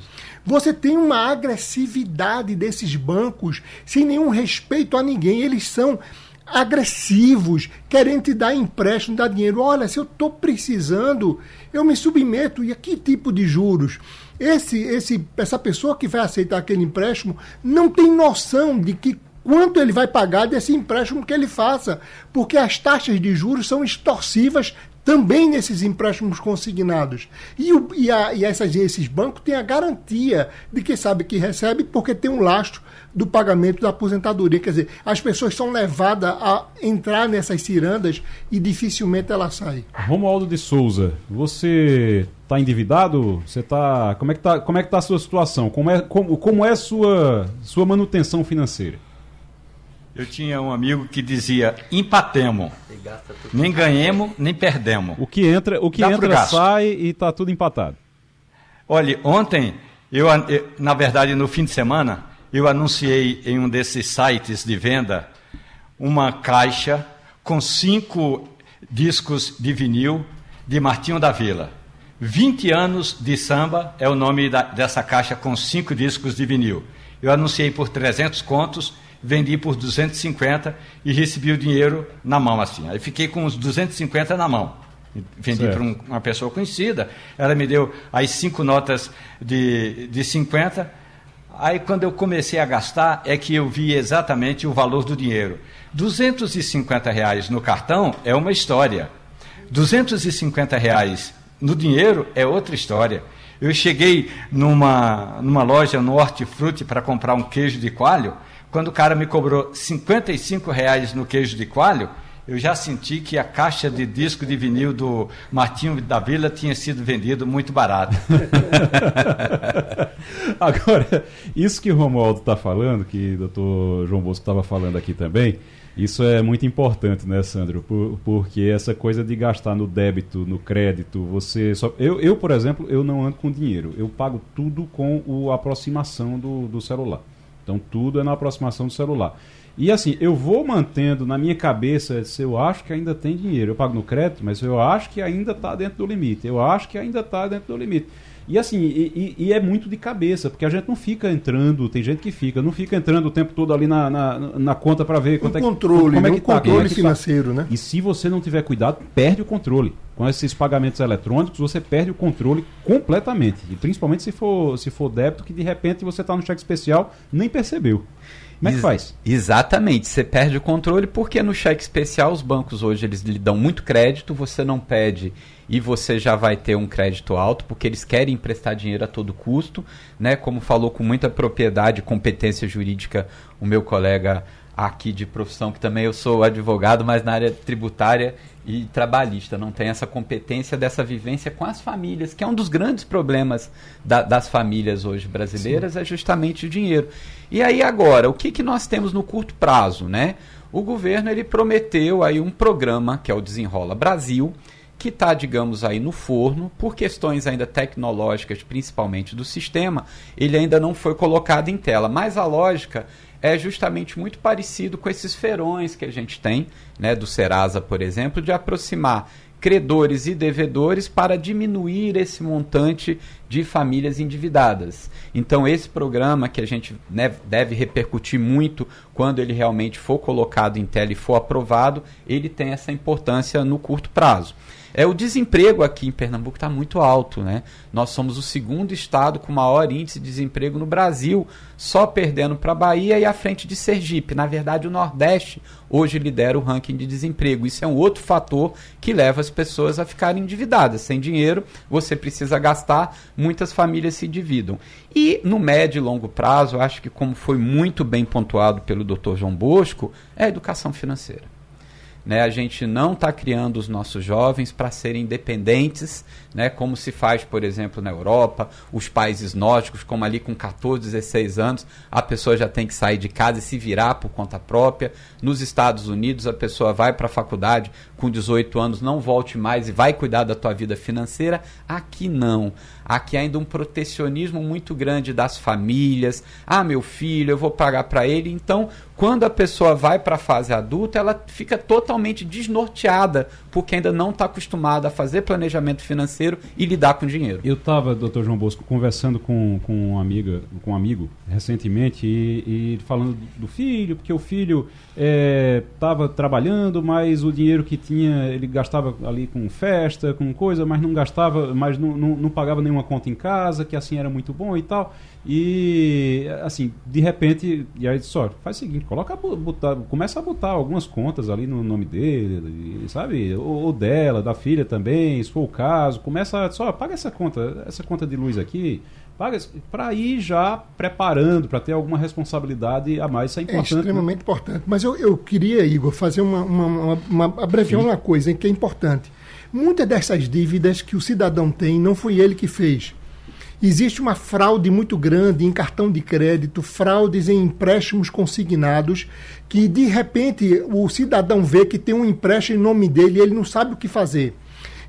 Speaker 4: Você tem uma agressividade desses bancos sem nenhum respeito a ninguém. Eles são agressivos, querendo te dar empréstimo, dar dinheiro. Olha, se eu estou precisando, eu me submeto. E a que tipo de juros? Esse, esse, essa pessoa que vai aceitar aquele empréstimo não tem noção de que quanto ele vai pagar desse empréstimo que ele faça, porque as taxas de juros são extorsivas também nesses empréstimos consignados. E, o, e, a, e essas, esses bancos têm a garantia de que sabe que recebe porque tem um lastro do pagamento da aposentadoria. Quer dizer, as pessoas são levadas a entrar nessas cirandas e dificilmente elas saem.
Speaker 2: Romualdo de Souza, você está endividado? Você tá, como é que tá, como é que tá a sua situação? Como é, como, como é a sua, sua manutenção financeira?
Speaker 3: Eu tinha um amigo que dizia: empatemos. Nem ganhemos, nem perdemos.
Speaker 2: O que entra, o que entra sai e está tudo empatado.
Speaker 3: Olha, ontem, eu, na verdade, no fim de semana, eu anunciei em um desses sites de venda uma caixa com cinco discos de vinil de Martinho da Vila. 20 anos de samba é o nome da, dessa caixa com cinco discos de vinil. Eu anunciei por 300 contos, vendi por 250 e recebi o dinheiro na mão assim. Aí fiquei com os 250 na mão. Vendi para um, uma pessoa conhecida, ela me deu as cinco notas de, de 50 Aí, quando eu comecei a gastar, é que eu vi exatamente o valor do dinheiro. 250 reais no cartão é uma história. 250 reais no dinheiro é outra história. Eu cheguei numa, numa loja no Hortifruti para comprar um queijo de coalho. Quando o cara me cobrou 55 reais no queijo de coalho, eu já senti que a caixa de disco de vinil do Martinho da Vila tinha sido vendido muito barato.
Speaker 2: Agora, isso que o Romualdo está falando, que o doutor João Bosco estava falando aqui também, isso é muito importante, né, Sandro? Por, porque essa coisa de gastar no débito, no crédito, você só. Eu, eu, por exemplo, eu não ando com dinheiro. Eu pago tudo com a aproximação do, do celular. Então tudo é na aproximação do celular. E assim, eu vou mantendo na minha cabeça se eu acho que ainda tem dinheiro. Eu pago no crédito, mas eu acho que ainda está dentro do limite. Eu acho que ainda está dentro do limite. E assim, e, e, é muito de cabeça, porque a gente não fica entrando, tem gente que fica, não fica entrando o tempo todo ali na, na, na conta para ver quanto
Speaker 4: um é que, controle,
Speaker 2: como
Speaker 4: é que tá, controle é que tá. financeiro, tá. né?
Speaker 2: E se você não tiver cuidado, perde o controle. Com esses pagamentos eletrônicos, você perde o controle completamente. E principalmente se for, se for débito, que de repente você está no cheque especial, nem percebeu. Como é que faz?
Speaker 5: Exatamente, você perde o controle porque no cheque especial os bancos hoje eles lhe dão muito crédito, você não pede e você já vai ter um crédito alto porque eles querem emprestar dinheiro a todo custo, né? Como falou com muita propriedade e competência jurídica o meu colega aqui de profissão, que também eu sou advogado, mas na área tributária e trabalhista, não tem essa competência dessa vivência com as famílias, que é um dos grandes problemas da, das famílias hoje brasileiras, Sim. é justamente o dinheiro. E aí agora, o que, que nós temos no curto prazo, né? O governo ele prometeu aí um programa que é o Desenrola Brasil, que está, digamos, aí no forno, por questões ainda tecnológicas, principalmente do sistema, ele ainda não foi colocado em tela. Mas a lógica é justamente muito parecido com esses ferões que a gente tem, né, do Serasa, por exemplo, de aproximar credores e devedores para diminuir esse montante de famílias endividadas. Então, esse programa que a gente né, deve repercutir muito quando ele realmente for colocado em tela e for aprovado, ele tem essa importância no curto prazo. É o desemprego aqui em Pernambuco está muito alto, né? Nós somos o segundo estado com maior índice de desemprego no Brasil, só perdendo para a Bahia e à frente de Sergipe. Na verdade, o Nordeste hoje lidera o ranking de desemprego. Isso é um outro fator que leva as pessoas a ficarem endividadas. Sem dinheiro, você precisa gastar, muitas famílias se endividam. E no médio e longo prazo, acho que como foi muito bem pontuado pelo Dr. João Bosco, é a educação financeira. Né? A gente não está criando os nossos jovens para serem independentes, né? como se faz, por exemplo, na Europa, os países nórdicos, como ali com 14, 16 anos, a pessoa já tem que sair de casa e se virar por conta própria. Nos Estados Unidos, a pessoa vai para a faculdade com 18 anos, não volte mais e vai cuidar da tua vida financeira. Aqui não. Aqui ainda um protecionismo muito grande das famílias. Ah, meu filho, eu vou pagar para ele. Então, quando a pessoa vai para a fase adulta, ela fica totalmente desnorteada, porque ainda não está acostumada a fazer planejamento financeiro e lidar com dinheiro.
Speaker 2: Eu estava, doutor João Bosco, conversando com, com, uma amiga, com um amigo recentemente e, e falando do filho, porque o filho estava é, trabalhando, mas o dinheiro que tinha ele gastava ali com festa, com coisa, mas não gastava, mas não, não, não pagava nenhum uma conta em casa, que assim era muito bom e tal. E assim, de repente, e aí só faz o seguinte, coloca botar, começa a botar algumas contas ali no nome dele, sabe? Ou, ou dela, da filha também, se for o caso, começa só paga essa conta, essa conta de luz aqui, paga para ir já preparando, para ter alguma responsabilidade a mais, isso é importante.
Speaker 4: É extremamente né? importante. Mas eu, eu queria, Igor, fazer uma, uma, uma, uma abreviar uma coisa que é importante. Muitas dessas dívidas que o cidadão tem não foi ele que fez Existe uma fraude muito grande em cartão de crédito, fraudes em empréstimos consignados, que de repente o cidadão vê que tem um empréstimo em nome dele e ele não sabe o que fazer.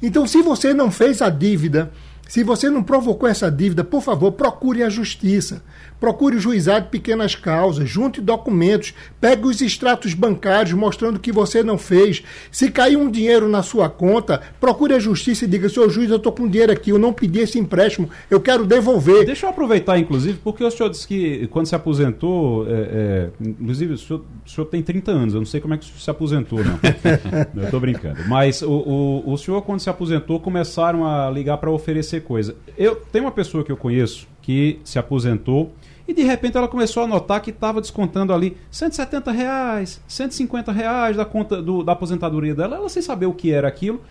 Speaker 4: Então, se você não fez a dívida, se você não provocou essa dívida, por favor, procure a justiça. Procure o juizado de pequenas causas, junte documentos, pegue os extratos bancários mostrando que você não fez. Se cair um dinheiro na sua conta, procure a justiça e diga: senhor juiz, eu estou com dinheiro aqui, eu não pedi esse empréstimo, eu quero devolver.
Speaker 2: Deixa eu aproveitar, inclusive, porque o senhor disse que quando se aposentou, é, é, inclusive o senhor, o senhor, tem 30 anos, eu não sei como é que o senhor se aposentou, não. eu estou brincando. Mas o, o, o senhor, quando se aposentou, começaram a ligar para oferecer coisa. Eu tenho uma pessoa que eu conheço que se aposentou e de repente ela começou a notar que estava descontando ali 170 reais, 150 reais da conta do, da aposentadoria dela, ela sem saber o que era aquilo.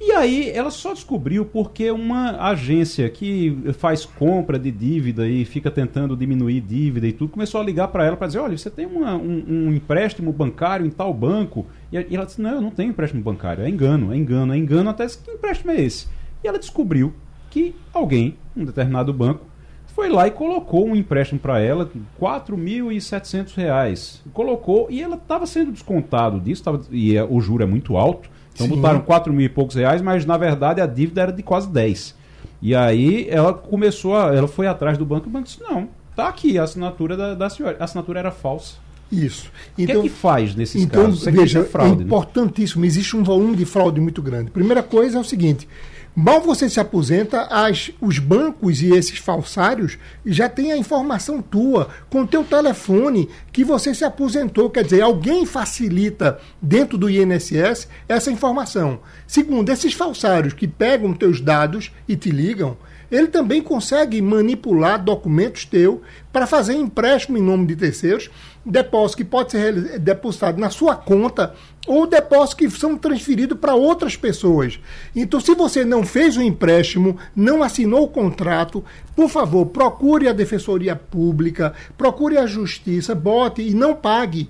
Speaker 2: E aí ela só descobriu porque uma agência que faz compra de dívida e fica tentando diminuir dívida e tudo, começou a ligar para ela para dizer, olha, você tem uma, um, um, empréstimo bancário em tal banco. E ela disse, não, eu não tenho empréstimo bancário, é engano, é engano, é engano, até que empréstimo é esse? E ela descobriu que alguém, um determinado banco, foi lá e colocou um empréstimo para ela, R$ 4.700. Colocou e ela estava sendo descontado disso, tava, e é, o juro é muito alto. Então Sim. botaram 4 mil e poucos reais, mas na verdade a dívida era de quase 10. E aí ela começou, a, ela foi atrás do banco e o banco disse: não, tá aqui a assinatura da, da senhora. A assinatura era falsa.
Speaker 4: Isso.
Speaker 2: Então, o que é que faz nesses
Speaker 4: então,
Speaker 2: casos?
Speaker 4: Você veja, é fraude, é importantíssimo. Né? Existe um volume de fraude muito grande. Primeira coisa é o seguinte: Mal você se aposenta, as, os bancos e esses falsários já têm a informação tua com teu telefone que você se aposentou. Quer dizer, alguém facilita dentro do INSS essa informação. Segundo, esses falsários que pegam teus dados e te ligam, ele também consegue manipular documentos teus para fazer empréstimo em nome de terceiros, depósito que pode ser depositado na sua conta ou depósitos que são transferidos para outras pessoas. Então, se você não fez o empréstimo, não assinou o contrato, por favor, procure a Defensoria Pública, procure a Justiça, bote e não pague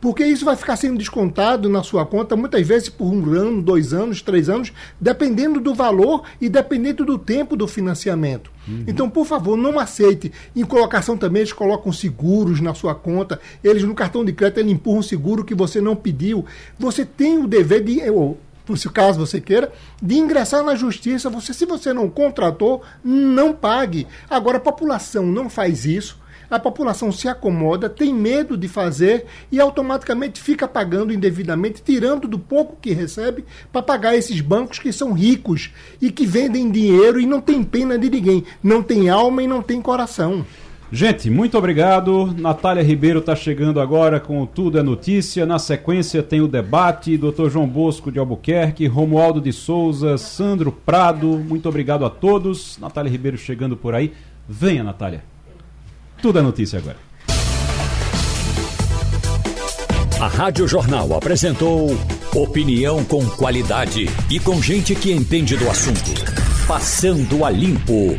Speaker 4: porque isso vai ficar sendo descontado na sua conta muitas vezes por um ano, dois anos, três anos, dependendo do valor e dependendo do tempo do financiamento. Uhum. Então, por favor, não aceite. Em colocação também, eles colocam seguros na sua conta. Eles, no cartão de crédito, eles empurram seguro que você não pediu. Você tem o dever de. Ou, se caso você queira, de ingressar na justiça. Você, se você não contratou, não pague. Agora, a população não faz isso a população se acomoda, tem medo de fazer e automaticamente fica pagando indevidamente, tirando do pouco que recebe para pagar esses bancos que são ricos e que vendem dinheiro e não tem pena de ninguém, não tem alma e não tem coração.
Speaker 2: Gente, muito obrigado. Natália Ribeiro está chegando agora com Tudo é Notícia. Na sequência tem o debate. Dr. João Bosco de Albuquerque, Romualdo de Souza, Sandro Prado. Muito obrigado a todos. Natália Ribeiro chegando por aí. Venha, Natália. Tudo é notícia agora.
Speaker 1: A Rádio Jornal apresentou opinião com qualidade e com gente que entende do assunto. Passando a limpo.